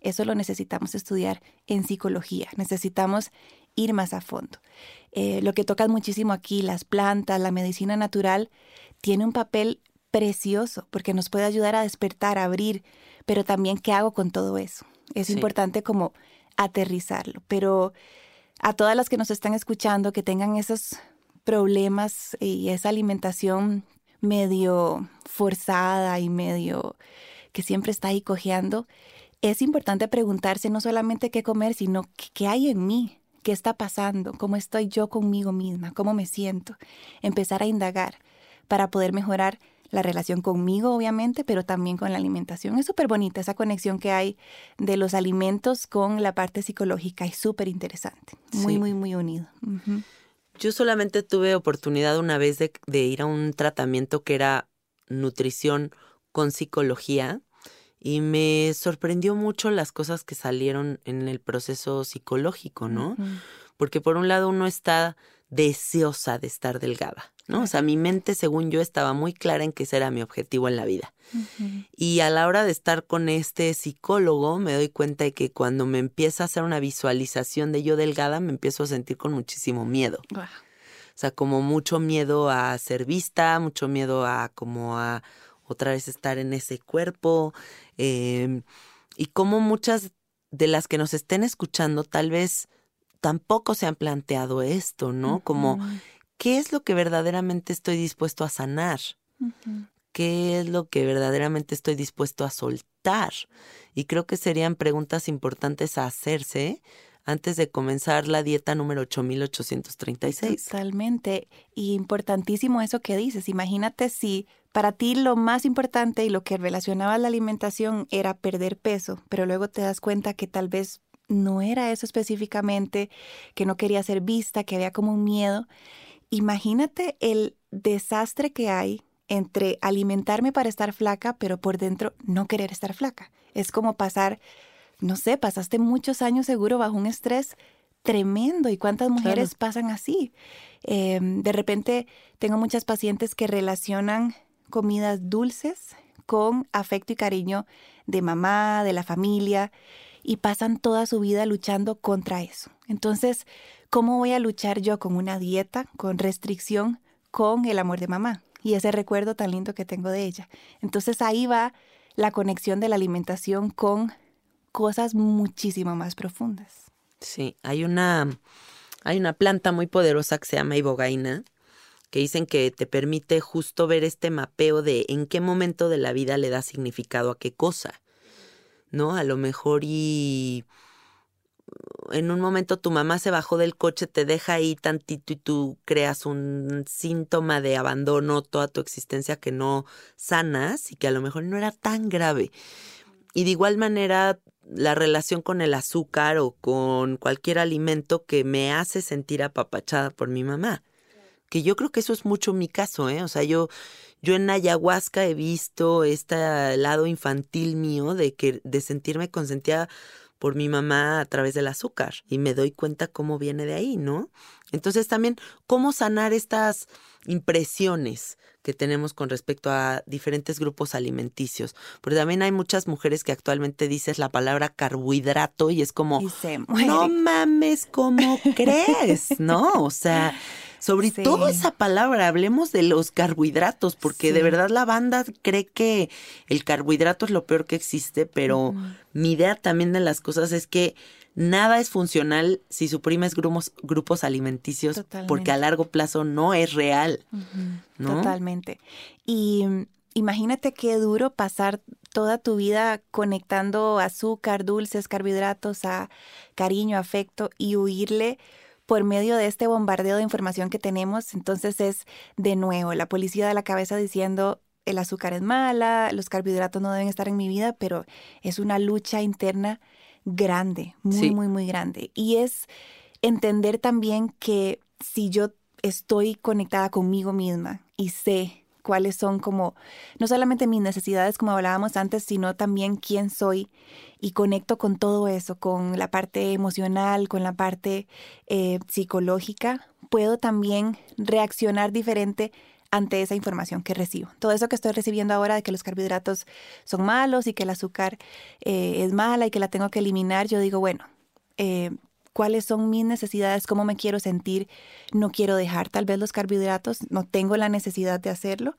Eso lo necesitamos estudiar en psicología, necesitamos ir más a fondo. Eh, lo que toca muchísimo aquí, las plantas, la medicina natural, tiene un papel precioso porque nos puede ayudar a despertar, a abrir pero también qué hago con todo eso. Es importante como aterrizarlo, pero a todas las que nos están escuchando que tengan esos problemas y esa alimentación medio forzada y medio que siempre está ahí cojeando, es importante preguntarse no solamente qué comer, sino qué hay en mí, qué está pasando, cómo estoy yo conmigo misma, cómo me siento. Empezar a indagar para poder mejorar la relación conmigo, obviamente, pero también con la alimentación. Es súper bonita esa conexión que hay de los alimentos con la parte psicológica. Es súper interesante. Muy, muy, muy unido. Yo solamente tuve oportunidad una vez de, de ir a un tratamiento que era nutrición con psicología y me sorprendió mucho las cosas que salieron en el proceso psicológico, ¿no? Porque por un lado uno está deseosa de estar delgada, ¿no? O sea, mi mente, según yo, estaba muy clara en que ese era mi objetivo en la vida. Y a la hora de estar con este psicólogo, me doy cuenta de que cuando me empieza a hacer una visualización de yo delgada, me empiezo a sentir con muchísimo miedo. O sea, como mucho miedo a ser vista, mucho miedo a como a otra vez estar en ese cuerpo. Em, y como muchas de las que nos estén escuchando tal vez tampoco se han planteado esto, ¿no? Como ¿qué es lo que verdaderamente estoy dispuesto a sanar? ¿Qué es lo que verdaderamente estoy dispuesto a soltar? Y creo que serían preguntas importantes a hacerse antes de comenzar la dieta número 8836. Totalmente. Y importantísimo eso que dices. Imagínate si para ti lo más importante y lo que relacionaba la alimentación era perder peso, pero luego te das cuenta que tal vez no era eso específicamente, que no quería ser vista, que había como un miedo. Imagínate el desastre que hay entre alimentarme para estar flaca, pero por dentro no querer estar flaca. Es como pasar, no sé, pasaste muchos años seguro bajo un estrés tremendo. ¿Y cuántas mujeres pasan así? Em, de repente tengo muchas pacientes que relacionan comidas dulces con afecto y cariño de mamá, de la familia, y pasan toda su vida luchando contra eso. Entonces, ¿cómo voy a luchar yo con una dieta, con restricción, con el amor de mamá? y ese recuerdo tan lindo que tengo de ella. Entonces ahí va la conexión de la alimentación con cosas muchísimo más profundas. Sí, hay una, hay una planta muy poderosa que se llama ibogaina, que dicen que te permite justo ver este mapeo de en qué momento de la vida le da significado a qué cosa, ¿no? A lo mejor y en un momento tu mamá se bajó del coche, te deja ahí tantito y tú creas un síntoma de abandono, toda tu existencia que no sanas y que a lo mejor no era tan grave. Y de igual manera, la relación con el azúcar o con cualquier alimento que me hace sentir apapachada por mi mamá. Que yo creo que eso es mucho mi caso, ¿eh? O sea, yo, yo en ayahuasca he visto este lado infantil mío de que, de sentirme consentida por mi mamá a través del azúcar y me doy cuenta cómo viene de ahí, ¿no? Entonces también cómo sanar estas impresiones que tenemos con respecto a diferentes grupos alimenticios. Porque también hay muchas mujeres que actualmente dices la palabra carbohidrato y es como, no mames, ¿cómo crees? ¿No? O sea, sobre todo esa palabra, hablemos de los carbohidratos, porque de verdad la banda cree que el carbohidrato es lo peor que existe, pero mi idea también de las cosas es que nada es funcional si suprimes grupos, grupos alimenticios, porque a largo plazo no es real. Totalmente. Y imagínate qué duro pasar toda tu vida conectando azúcar, dulces, carbohidratos a cariño, afecto y huirle por medio de este bombardeo de información que tenemos. Entonces es de nuevo la policía de la cabeza diciendo el azúcar es mala, los carbohidratos no deben estar en mi vida, pero es una lucha interna grande, muy, muy, muy grande. Y es entender también que si yo estoy conectada conmigo misma y sé cuáles son como, no solamente mis necesidades como hablábamos antes, sino también quién soy y conecto con todo eso, con la parte emocional, con la parte eh, psicológica, puedo también reaccionar diferente ante esa información que recibo. Todo eso que estoy recibiendo ahora de que los carbohidratos son malos y que el azúcar eh, es mala y que la tengo que eliminar, yo digo, bueno, eh, cuáles son mis necesidades, cómo me quiero sentir, no quiero dejar tal vez los carbohidratos, no tengo la necesidad de hacerlo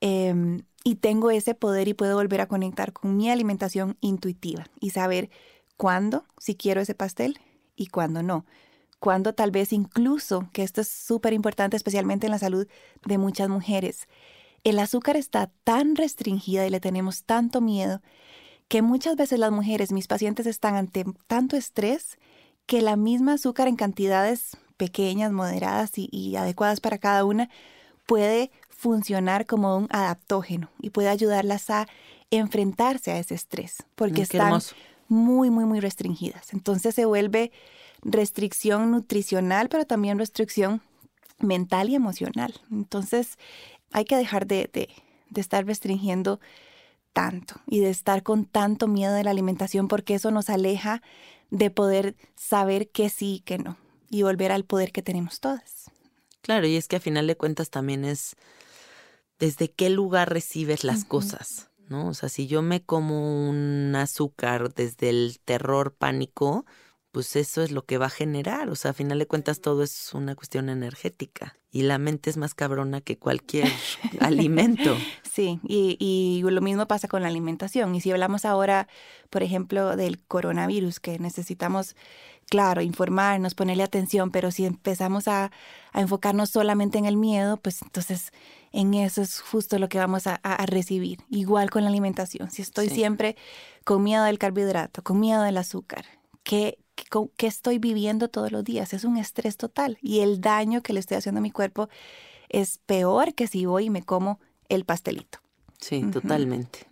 em, y tengo ese poder y puedo volver a conectar con mi alimentación intuitiva y saber cuándo si quiero ese pastel y cuándo no. Cuándo tal vez incluso, que esto es súper importante especialmente en la salud de muchas mujeres, el azúcar está tan restringida y le tenemos tanto miedo que muchas veces las mujeres, mis pacientes, están ante tanto estrés que la misma azúcar en cantidades pequeñas, moderadas y, adecuadas para cada una puede funcionar como un adaptógeno y puede ayudarlas a enfrentarse a ese estrés, porque están muy, muy, muy restringidas. Entonces se vuelve restricción nutricional, pero también restricción mental y emocional. Entonces hay que dejar de, de estar restringiendo tanto y de estar con tanto miedo de la alimentación porque eso nos aleja de poder saber que sí y que no y volver al poder que tenemos todas. Claro, y es que a final de cuentas también es desde qué lugar recibes las cosas, ¿no? O sea, si yo me como un azúcar desde el terror, pánico, pues eso es lo que va a generar. O sea, a final de cuentas todo es una cuestión energética y la mente es más cabrona que cualquier [laughs] alimento. Sí, y, y, lo mismo pasa con la alimentación. Y si hablamos ahora, por ejemplo, del coronavirus, que necesitamos, claro, informarnos, ponerle atención, pero si empezamos a, a enfocarnos solamente en el miedo, pues entonces en eso es justo lo que vamos a, a recibir. Igual con la alimentación. Si estoy Sí. siempre con miedo del carbohidrato, con miedo del azúcar, ¿qué, qué, estoy viviendo todos los días? Es un estrés total. Y el daño que le estoy haciendo a mi cuerpo es peor que si voy y me como el pastelito. Sí, totalmente.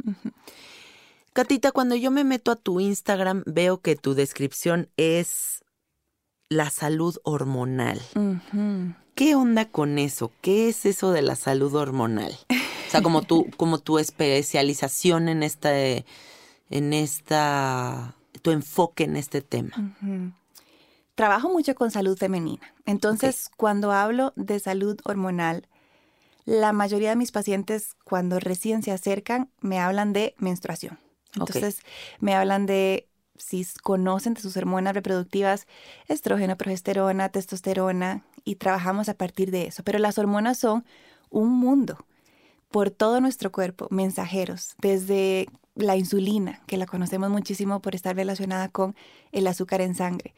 Catita, cuando yo me meto a tu Instagram, veo que tu descripción es la salud hormonal. ¿Qué onda con eso? ¿Qué es eso de la salud hormonal? O sea, como tu, como tu especialización en esta, en esta, tu enfoque en este tema. Trabajo mucho con salud femenina. Entonces, cuando hablo de salud hormonal, la mayoría de mis pacientes, cuando recién se acercan, me hablan de menstruación. Entonces, me hablan de si conocen de sus hormonas reproductivas, estrógeno, progesterona, testosterona, y trabajamos a partir de eso. Pero las hormonas son un mundo por todo nuestro cuerpo, mensajeros, desde la insulina, que la conocemos muchísimo por estar relacionada con el azúcar en sangre,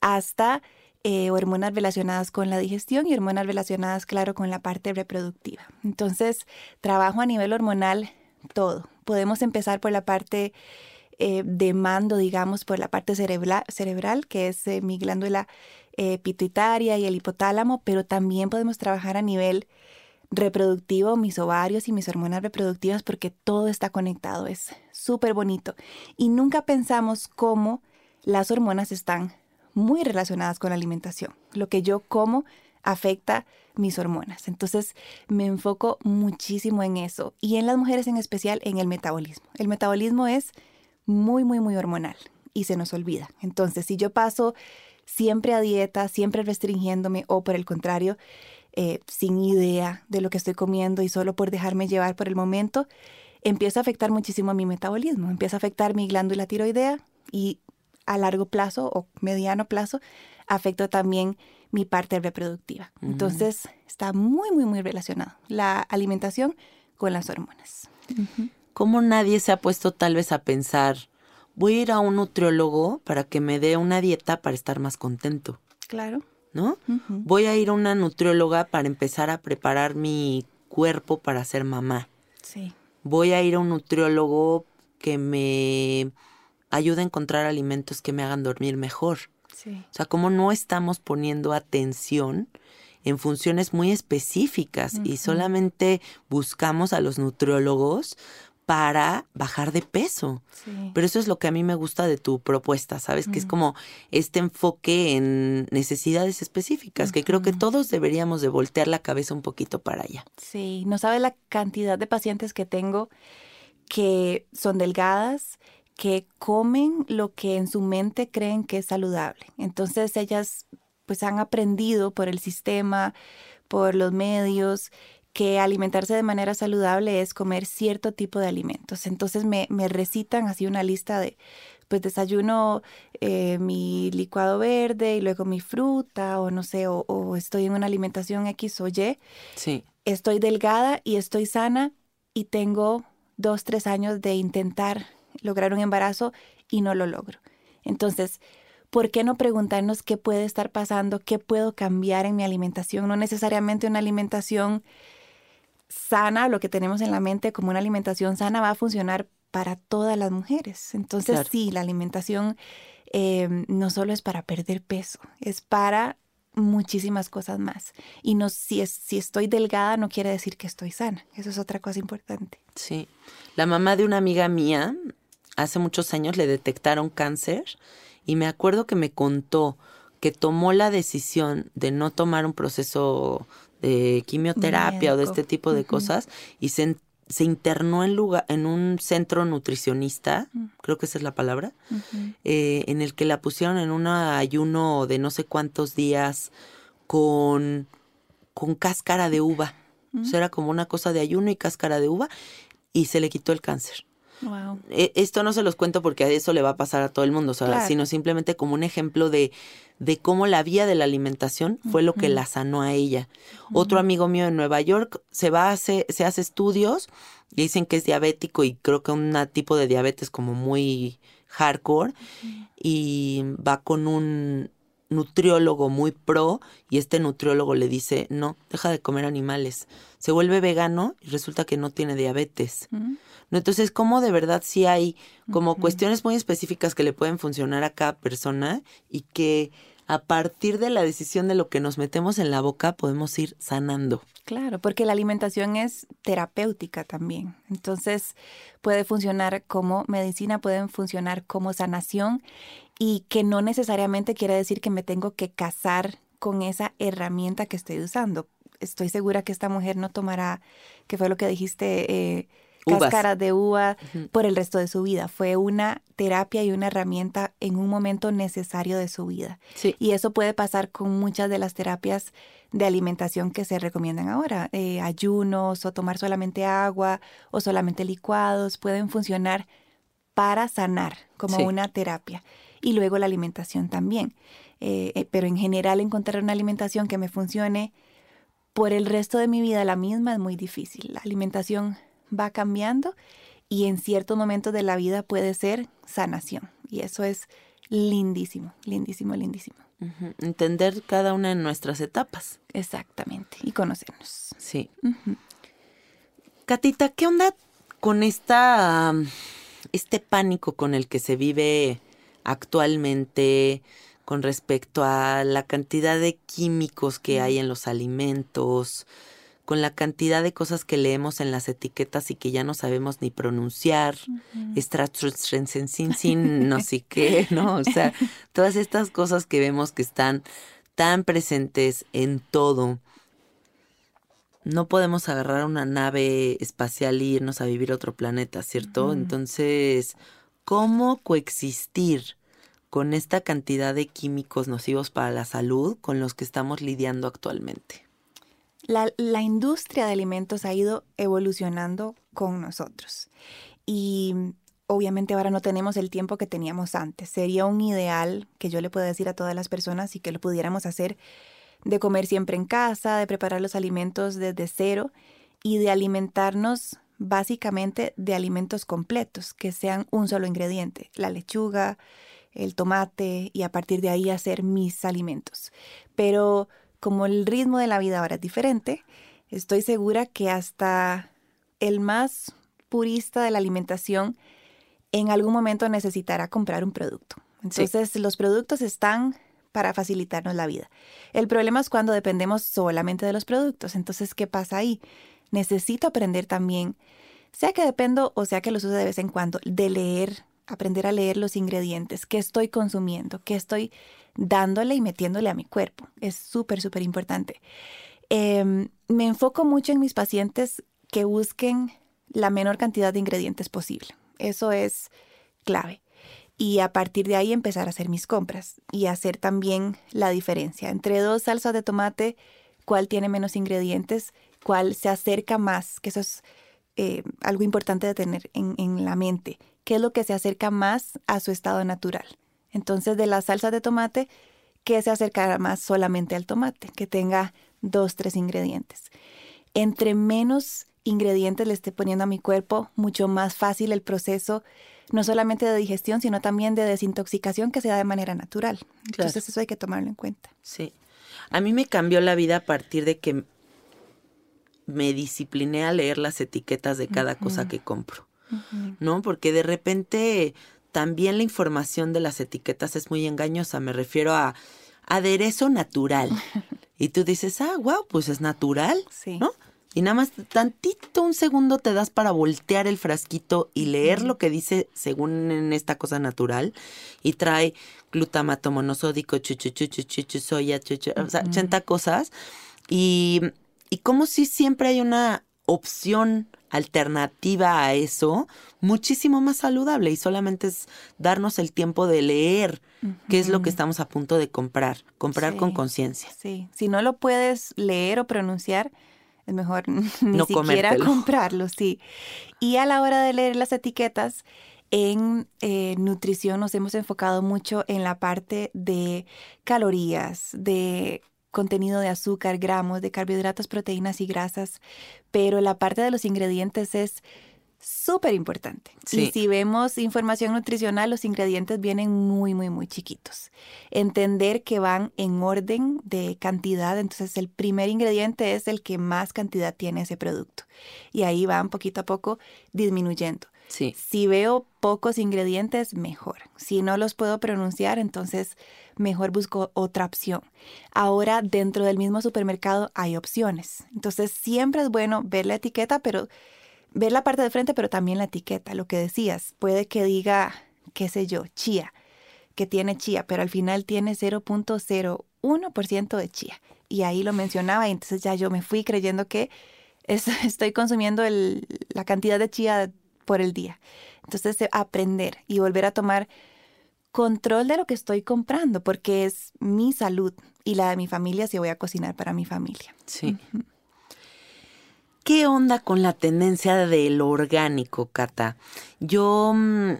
hasta eh, hormonas relacionadas con la digestión y hormonas relacionadas, claro, con la parte reproductiva. Entonces, trabajo a nivel hormonal todo. Podemos empezar por la parte eh, de mando, digamos, por la parte cerebral, que es eh, mi glándula pituitaria y el hipotálamo, pero también podemos trabajar a nivel reproductivo, mis ovarios y mis hormonas reproductivas, porque todo está conectado, es súper bonito. Y nunca pensamos cómo las hormonas están muy relacionadas con la alimentación. Lo que yo como afecta mis hormonas. Entonces me enfoco muchísimo en eso y en las mujeres en especial en el metabolismo. El metabolismo es muy, muy, muy hormonal y se nos olvida. Entonces, si yo paso siempre a dieta, siempre restringiéndome o por el contrario, eh, sin idea de lo que estoy comiendo y solo por dejarme llevar por el momento, empieza a afectar muchísimo a mi metabolismo, empieza a afectar mi glándula tiroidea y a largo plazo o mediano plazo afecta también mi parte reproductiva. Ujú. Entonces está muy, muy, muy relacionado la alimentación con las hormonas. ¿Cómo nadie se ha puesto tal vez a pensar, voy a ir a un nutriólogo para que me dé una dieta para estar más contento, Claro. ¿No? Voy a ir a una nutrióloga para empezar a preparar mi cuerpo para ser mamá. Sí. Voy a ir a un nutriólogo que me ayude a encontrar alimentos que me hagan dormir mejor. Sí. O sea, cómo no estamos poniendo atención en funciones muy específicas y solamente buscamos a los nutriólogos para bajar de peso. Sí. Pero eso es lo que a mí me gusta de tu propuesta, ¿sabes? Que es Ujú. como este enfoque en necesidades específicas, que creo que todos deberíamos de voltear la cabeza un poquito para allá. Sí, no sabes la cantidad de pacientes que tengo que son delgadas, que comen lo que en su mente creen que es saludable. Entonces ellas pues han aprendido por el sistema, por los medios, que alimentarse de manera saludable es comer cierto tipo de alimentos. Entonces me, me recitan así una lista de, pues desayuno eh, mi licuado verde y luego mi fruta o no sé, o, o estoy en una alimentación X o Y Sí, estoy delgada y estoy sana y tengo dos, tres años de intentar lograr un embarazo y no lo logro. Entonces, ¿por qué no preguntarnos qué puede estar pasando, qué puedo cambiar en mi alimentación? No necesariamente una alimentación sana, lo que tenemos en la mente como una alimentación sana va a funcionar para todas las mujeres. Entonces, Claro. sí, la alimentación eh, no solo es para perder peso, es para muchísimas cosas más. Y no, si, es, si estoy delgada no quiere decir que estoy sana. Eso es otra cosa importante. sí. La mamá de una amiga mía, hace muchos años le detectaron cáncer y me acuerdo que me contó que tomó la decisión de no tomar un proceso de quimioterapia o de este tipo de cosas y se, se internó en, lugar, en un centro nutricionista, Mm. creo que esa es la palabra, eh, en el que la pusieron en un ayuno de no sé cuántos días con, con cáscara de uva. O sea, era como una cosa de ayuno y cáscara de uva y se le quitó el cáncer. Wow. E- Esto no se los cuento porque a eso le va a pasar a todo el mundo, Claro. sino simplemente como un ejemplo de, de cómo la vía de la alimentación fue lo que la sanó a ella. Otro amigo mío en Nueva York se va a hacer, se hace estudios y dicen que es diabético y creo que un tipo de diabetes como muy hardcore y va con un nutriólogo muy pro y este nutriólogo le dice, no, deja de comer animales. Se vuelve vegano y resulta que no tiene diabetes. ¿No? Entonces, como de verdad sí hay como cuestiones muy específicas que le pueden funcionar a cada persona y que a partir de la decisión de lo que nos metemos en la boca podemos ir sanando. Claro, porque la alimentación es terapéutica también. Entonces puede funcionar como medicina, pueden funcionar como sanación y que no necesariamente quiere decir que me tengo que casar con esa herramienta que estoy usando. Estoy segura que esta mujer no tomará, que fue lo que dijiste, eh, Uvas. cáscaras de uva por el resto de su vida. Fue una terapia y una herramienta en un momento necesario de su vida. Sí. Y eso puede pasar con muchas de las terapias de alimentación que se recomiendan ahora. Eh, ayunos o tomar solamente agua o solamente licuados pueden funcionar para sanar como Sí. una terapia. Y luego la alimentación también. Eh, eh, pero en general encontrar una alimentación que me funcione por el resto de mi vida la misma es muy difícil. La alimentación va cambiando y en ciertos momentos de la vida puede ser sanación. Y eso es lindísimo, lindísimo, lindísimo. Entender cada una de nuestras etapas. Exactamente. Y conocernos. Sí. Catita, ¿qué onda con esta este pánico con el que se vive actualmente con respecto a la cantidad de químicos que hay en los alimentos, con la cantidad de cosas que leemos en las etiquetas y que ya no sabemos ni pronunciar, sin no sé qué, [laughs] ¿no? O sea, todas estas cosas que vemos que están tan presentes en todo. No podemos agarrar una nave espacial y irnos a vivir a otro planeta, ¿cierto? Entonces, ¿cómo coexistir con esta cantidad de químicos nocivos para la salud con los que estamos lidiando actualmente? La, la industria de alimentos ha ido evolucionando con nosotros. Y obviamente ahora no tenemos el tiempo que teníamos antes. Sería un ideal que yo le pueda decir a todas las personas y que lo pudiéramos hacer de comer siempre en casa, de preparar los alimentos desde cero y de alimentarnos básicamente de alimentos completos, que sean un solo ingrediente, la lechuga, el tomate y a partir de ahí hacer mis alimentos. Pero como el ritmo de la vida ahora es diferente, estoy segura que hasta el más purista de la alimentación en algún momento necesitará comprar un producto. Entonces los productos están para facilitarnos la vida. El problema es cuando dependemos solamente de los productos. Entonces, ¿qué pasa ahí? Necesito aprender también, sea que dependo o sea que los use de vez en cuando, de leer, aprender a leer los ingredientes, qué estoy consumiendo, qué estoy dándole y metiéndole a mi cuerpo. Es súper, súper importante. Eh, me enfoco mucho en mis pacientes que busquen la menor cantidad de ingredientes posible. Eso es clave. Y a partir de ahí empezar a hacer mis compras y hacer también la diferencia entre dos salsas de tomate, cuál tiene menos ingredientes, cuál se acerca más, que eso es eh, algo importante de tener en, en la mente, qué es lo que se acerca más a su estado natural. Entonces, de la salsa de tomate, ¿qué se acercará más solamente al tomate? Que tenga dos, tres ingredientes. Entre menos ingredientes le esté poniendo a mi cuerpo, mucho más fácil el proceso, no solamente de digestión, sino también de desintoxicación que se da de manera natural. Entonces eso hay que tomarlo en cuenta. Sí. A mí me cambió la vida a partir de que me discipliné a leer las etiquetas de cada cosa que compro. ¿no? Porque de repente también la información de las etiquetas es muy engañosa. Me refiero a aderezo natural. [laughs] Y tú dices, ah, wow, pues es natural, Sí. ¿no? Y nada más tantito, un segundo te das para voltear el frasquito y leer lo que dice según en esta cosa natural. Y trae glutamato monosódico, chuchu, chuchu, chuchu, soya, chuchu, o sea, Ujú. 80 cosas. Y, y como si siempre hay una opción alternativa a eso, muchísimo más saludable. Y solamente es darnos el tiempo de leer qué es lo que estamos a punto de comprar. Comprar con conciencia. Sí, si no lo puedes leer o pronunciar, es mejor [laughs] ni No siquiera comértelo. comprarlo, sí. Y a la hora de leer las etiquetas, en eh, nutrición nos hemos enfocado mucho en la parte de calorías, de contenido de azúcar, gramos, de carbohidratos, proteínas y grasas, pero la parte de los ingredientes es súper importante. Sí. Y si vemos información nutricional, los ingredientes vienen muy, muy, muy chiquitos. Entender que van en orden de cantidad, entonces el primer ingrediente es el que más cantidad tiene ese producto. Y ahí van poquito a poco disminuyendo. Sí. Si veo pocos ingredientes, mejor. Si no los puedo pronunciar, entonces mejor busco otra opción. Ahora, dentro del mismo supermercado hay opciones. Entonces, siempre es bueno ver la etiqueta, pero ver la parte de frente, pero también la etiqueta. Lo que decías, puede que diga, qué sé yo, chía, que tiene chía, pero al final tiene 0.01% de chía. Y ahí lo mencionaba y entonces ya yo me fui creyendo que es- [laughs] estoy consumiendo el- la cantidad de chía por el día. Entonces, eh, aprender y volver a tomar control de lo que estoy comprando, porque es mi salud y la de mi familia si voy a cocinar para mi familia. Sí. ¿Qué onda con la tendencia del orgánico, Cata? Yo mm,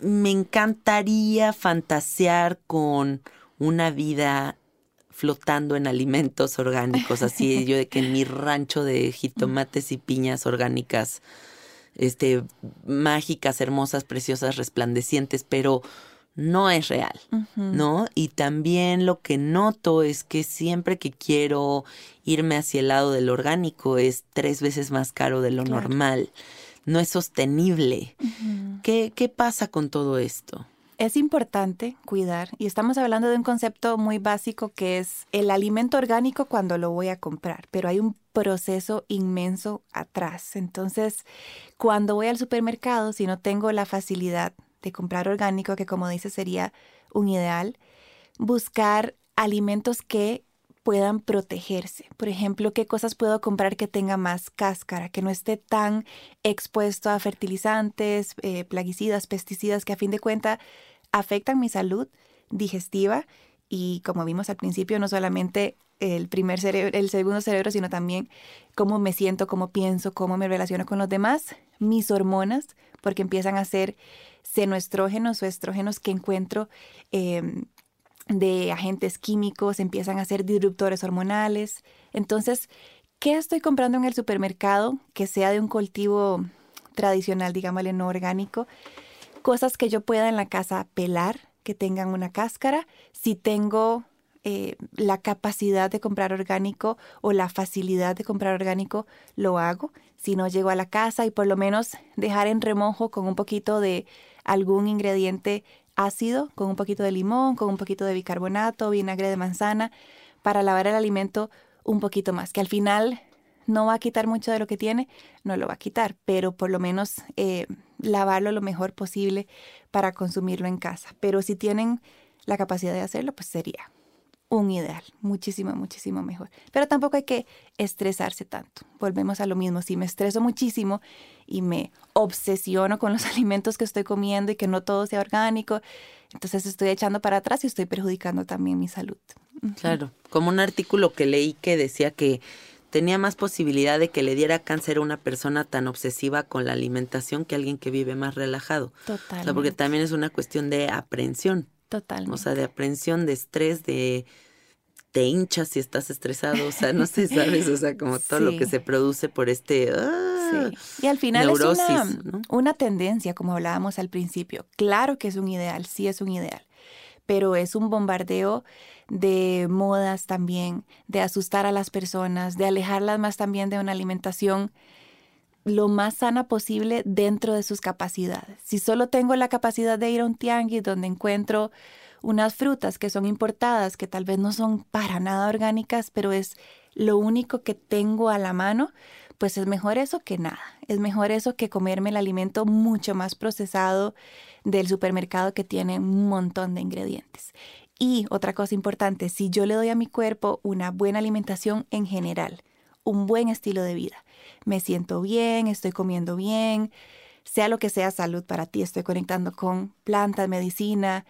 me encantaría fantasear con una vida flotando en alimentos orgánicos, así [laughs] yo de que en mi rancho de jitomates y piñas orgánicas, este, mágicas, hermosas, preciosas, resplandecientes, pero no es real. ¿no? Y también lo que noto es que siempre que quiero irme hacia el lado del orgánico es tres veces más caro de lo Claro. normal. No es sostenible. ¿Qué, ¿Qué pasa con todo esto? Es importante cuidar y estamos hablando de un concepto muy básico que es el alimento orgánico cuando lo voy a comprar, pero hay un proceso inmenso atrás. Entonces, cuando voy al supermercado, si no tengo la facilidad de comprar orgánico, que como dice sería un ideal, buscar alimentos que puedan protegerse. Por ejemplo, qué cosas puedo comprar que tenga más cáscara, que no esté tan expuesto a fertilizantes, eh, plaguicidas, pesticidas, que a fin de cuentas afectan mi salud digestiva y como vimos al principio, no solamente el primer cerebro, el segundo cerebro, sino también cómo me siento, cómo pienso, cómo me relaciono con los demás, mis hormonas, porque empiezan a ser senoestrógenos o estrógenos que encuentro eh, de agentes químicos, empiezan a ser disruptores hormonales. Entonces, ¿qué estoy comprando en el supermercado que sea de un cultivo tradicional, digámosle no orgánico? Cosas que yo pueda en la casa pelar, que tengan una cáscara. Si tengo eh, la capacidad de comprar orgánico o la facilidad de comprar orgánico, lo hago. Si no llego a la casa y por lo menos dejar en remojo con un poquito de algún ingrediente ácido, con un poquito de limón, con un poquito de bicarbonato, vinagre de manzana, para lavar el alimento un poquito más, que al final no va a quitar mucho de lo que tiene, no lo va a quitar, pero por lo menos eh, lavarlo lo mejor posible para consumirlo en casa. Pero si tienen la capacidad de hacerlo, pues sería un ideal, muchísimo, muchísimo mejor. Pero tampoco hay que estresarse tanto. Volvemos a lo mismo, si me estreso muchísimo y me obsesiono con los [laughs] alimentos que estoy comiendo y que no todo sea orgánico, entonces estoy echando para atrás y estoy perjudicando también mi salud. Claro, como un artículo que leí que decía que tenía más posibilidad de que le diera cáncer a una persona tan obsesiva con la alimentación que alguien que vive más relajado. Total. O sea, porque también es una cuestión de aprensión. Totalmente. O sea, de aprensión, de estrés, de te hinchas si estás estresado, o sea, no sé, sabes, o sea, como todo lo que se produce por este ah, Sí. Y al final es neurosis, una, ¿no? una tendencia, como hablábamos al principio. Claro que es un ideal, sí es un ideal, pero es un bombardeo de modas también, de asustar a las personas, de alejarlas más también de una alimentación lo más sana posible dentro de sus capacidades. Si solo tengo la capacidad de ir a un tianguis donde encuentro unas frutas que son importadas, que tal vez no son para nada orgánicas, pero es lo único que tengo a la mano, pues es mejor eso que nada. Es mejor eso que comerme el alimento mucho más procesado del supermercado que tiene un montón de ingredientes. Y otra cosa importante, si yo le doy a mi cuerpo una buena alimentación en general, un buen estilo de vida, me siento bien, estoy comiendo bien, sea lo que sea salud para ti, estoy conectando con plantas, medicina,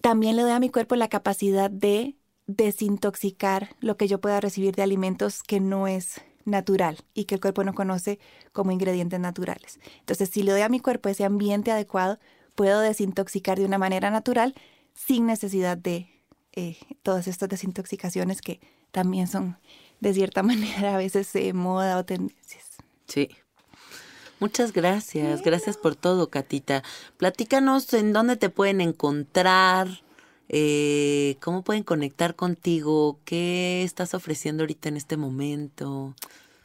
también le doy a mi cuerpo la capacidad de desintoxicar lo que yo pueda recibir de alimentos que no es natural y que el cuerpo no conoce como ingredientes naturales. Entonces, si le doy a mi cuerpo ese ambiente adecuado, puedo desintoxicar de una manera natural sin necesidad de eh, todas estas desintoxicaciones que también son de cierta [laughs] manera a veces eh, moda o tendencias. Sí. Muchas gracias, gracias por todo, Catita. Platícanos en dónde te pueden encontrar, eh, cómo pueden conectar contigo, qué estás ofreciendo ahorita en este momento.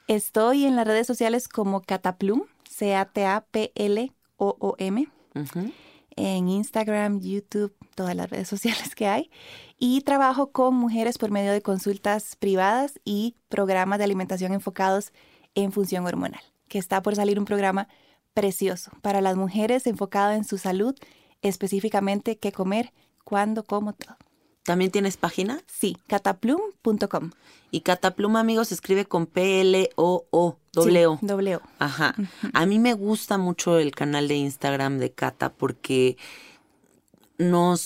Estoy en las redes sociales como Cataplum, C-A-T-A-P-L-O-O-M, en Instagram, YouTube, todas las redes sociales que hay. Y trabajo con mujeres por medio de consultas privadas y programas de alimentación enfocados en función hormonal, que está por salir un programa precioso para las mujeres enfocado en su salud, específicamente qué comer, cuándo, cómo, todo. ¿También tienes página? Sí, cataplum.com. Y Catapluma, amigos, se escribe con P-L-O-O, O. Sí, doble O. Ajá. A mí me gusta mucho el canal de Instagram de Cata porque nos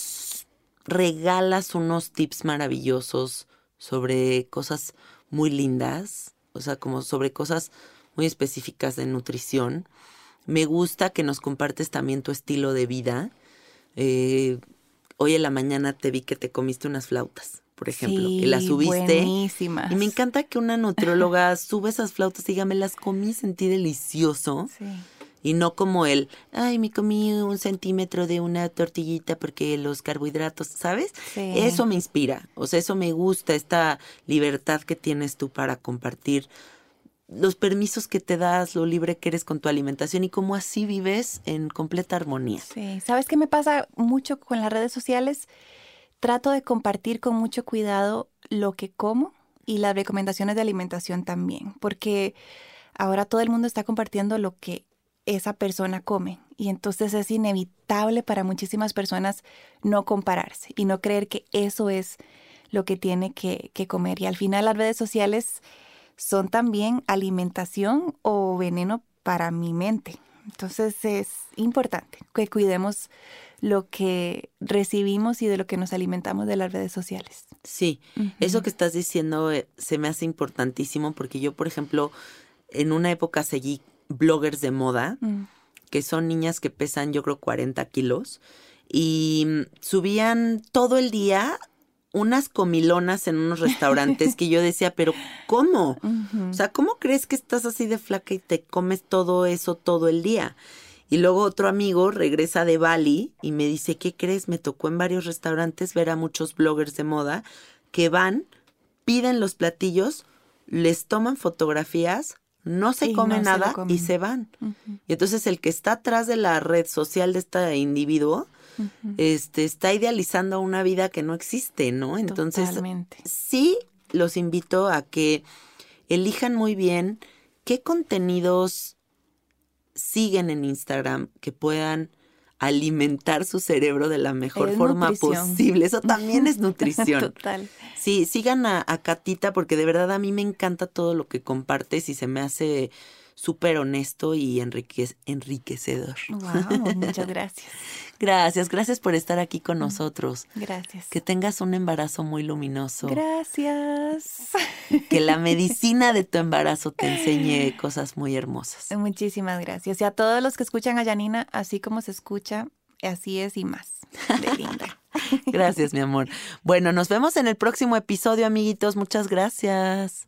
regalas unos tips maravillosos sobre cosas muy lindas, o sea, como sobre cosas muy específicas de nutrición. Me gusta que nos compartes también tu estilo de vida. Eh, hoy en la mañana te vi que te comiste unas flautas, por ejemplo, y las Sí, subiste. Buenísimas. Y me encanta que una nutrióloga [laughs] sube esas flautas y diga, me las comí, sentí delicioso. Sí. Y no como el, ay, me comí un centímetro de una tortillita porque los carbohidratos, ¿sabes? Sí. Eso me inspira. O sea, eso me gusta, esta libertad que tienes tú para compartir los permisos que te das, lo libre que eres con tu alimentación y cómo así vives en completa armonía. Sí, ¿sabes qué me pasa mucho con las redes sociales? Trato de compartir con mucho cuidado lo que como y las recomendaciones de alimentación también, porque ahora todo el mundo está compartiendo lo que esa persona come y entonces es inevitable para muchísimas personas no compararse y no creer que eso es lo que tiene que, que comer. Y al final las redes sociales son también alimentación o veneno para mi mente. Entonces es importante que cuidemos lo que recibimos y de lo que nos alimentamos de las redes sociales. Sí, eso que estás diciendo eh, se me hace importantísimo porque yo, por ejemplo, en una época seguí bloggers de moda, Mm. que son niñas que pesan yo creo 40 kilos y mm, subían todo el día unas comilonas en unos restaurantes [laughs] que yo decía, pero ¿cómo? O sea, ¿cómo crees que estás así de flaca y te comes todo eso todo el día? Y luego otro amigo regresa de Bali y me dice, ¿qué crees? Me tocó en varios restaurantes ver a muchos bloggers de moda que van, piden los platillos, les toman fotografías, no se Y come no se lo nada y se van. Y entonces el que está atrás de la red social de este individuo, este, está idealizando una vida que no existe, ¿no? Entonces, Totalmente. sí los invito a que elijan muy bien qué contenidos siguen en Instagram que puedan alimentar su cerebro de la mejor Es forma nutrición. posible. Eso también es [laughs] nutrición. Total. Sí, sigan a, a Catita porque de verdad a mí me encanta todo lo que compartes y se me hace súper honesto y enrique- enriquecedor. Wow, muchas [laughs] gracias. Gracias, gracias por estar aquí con nosotros. Gracias. Que tengas un embarazo muy luminoso. Gracias. Que la [laughs] medicina de tu embarazo te enseñe cosas muy hermosas. Muchísimas gracias. Y a todos los que escuchan a Janina, así como se escucha, así es y más. De linda. [laughs] Gracias, mi amor. Bueno, nos vemos en el próximo episodio, amiguitos. Muchas gracias.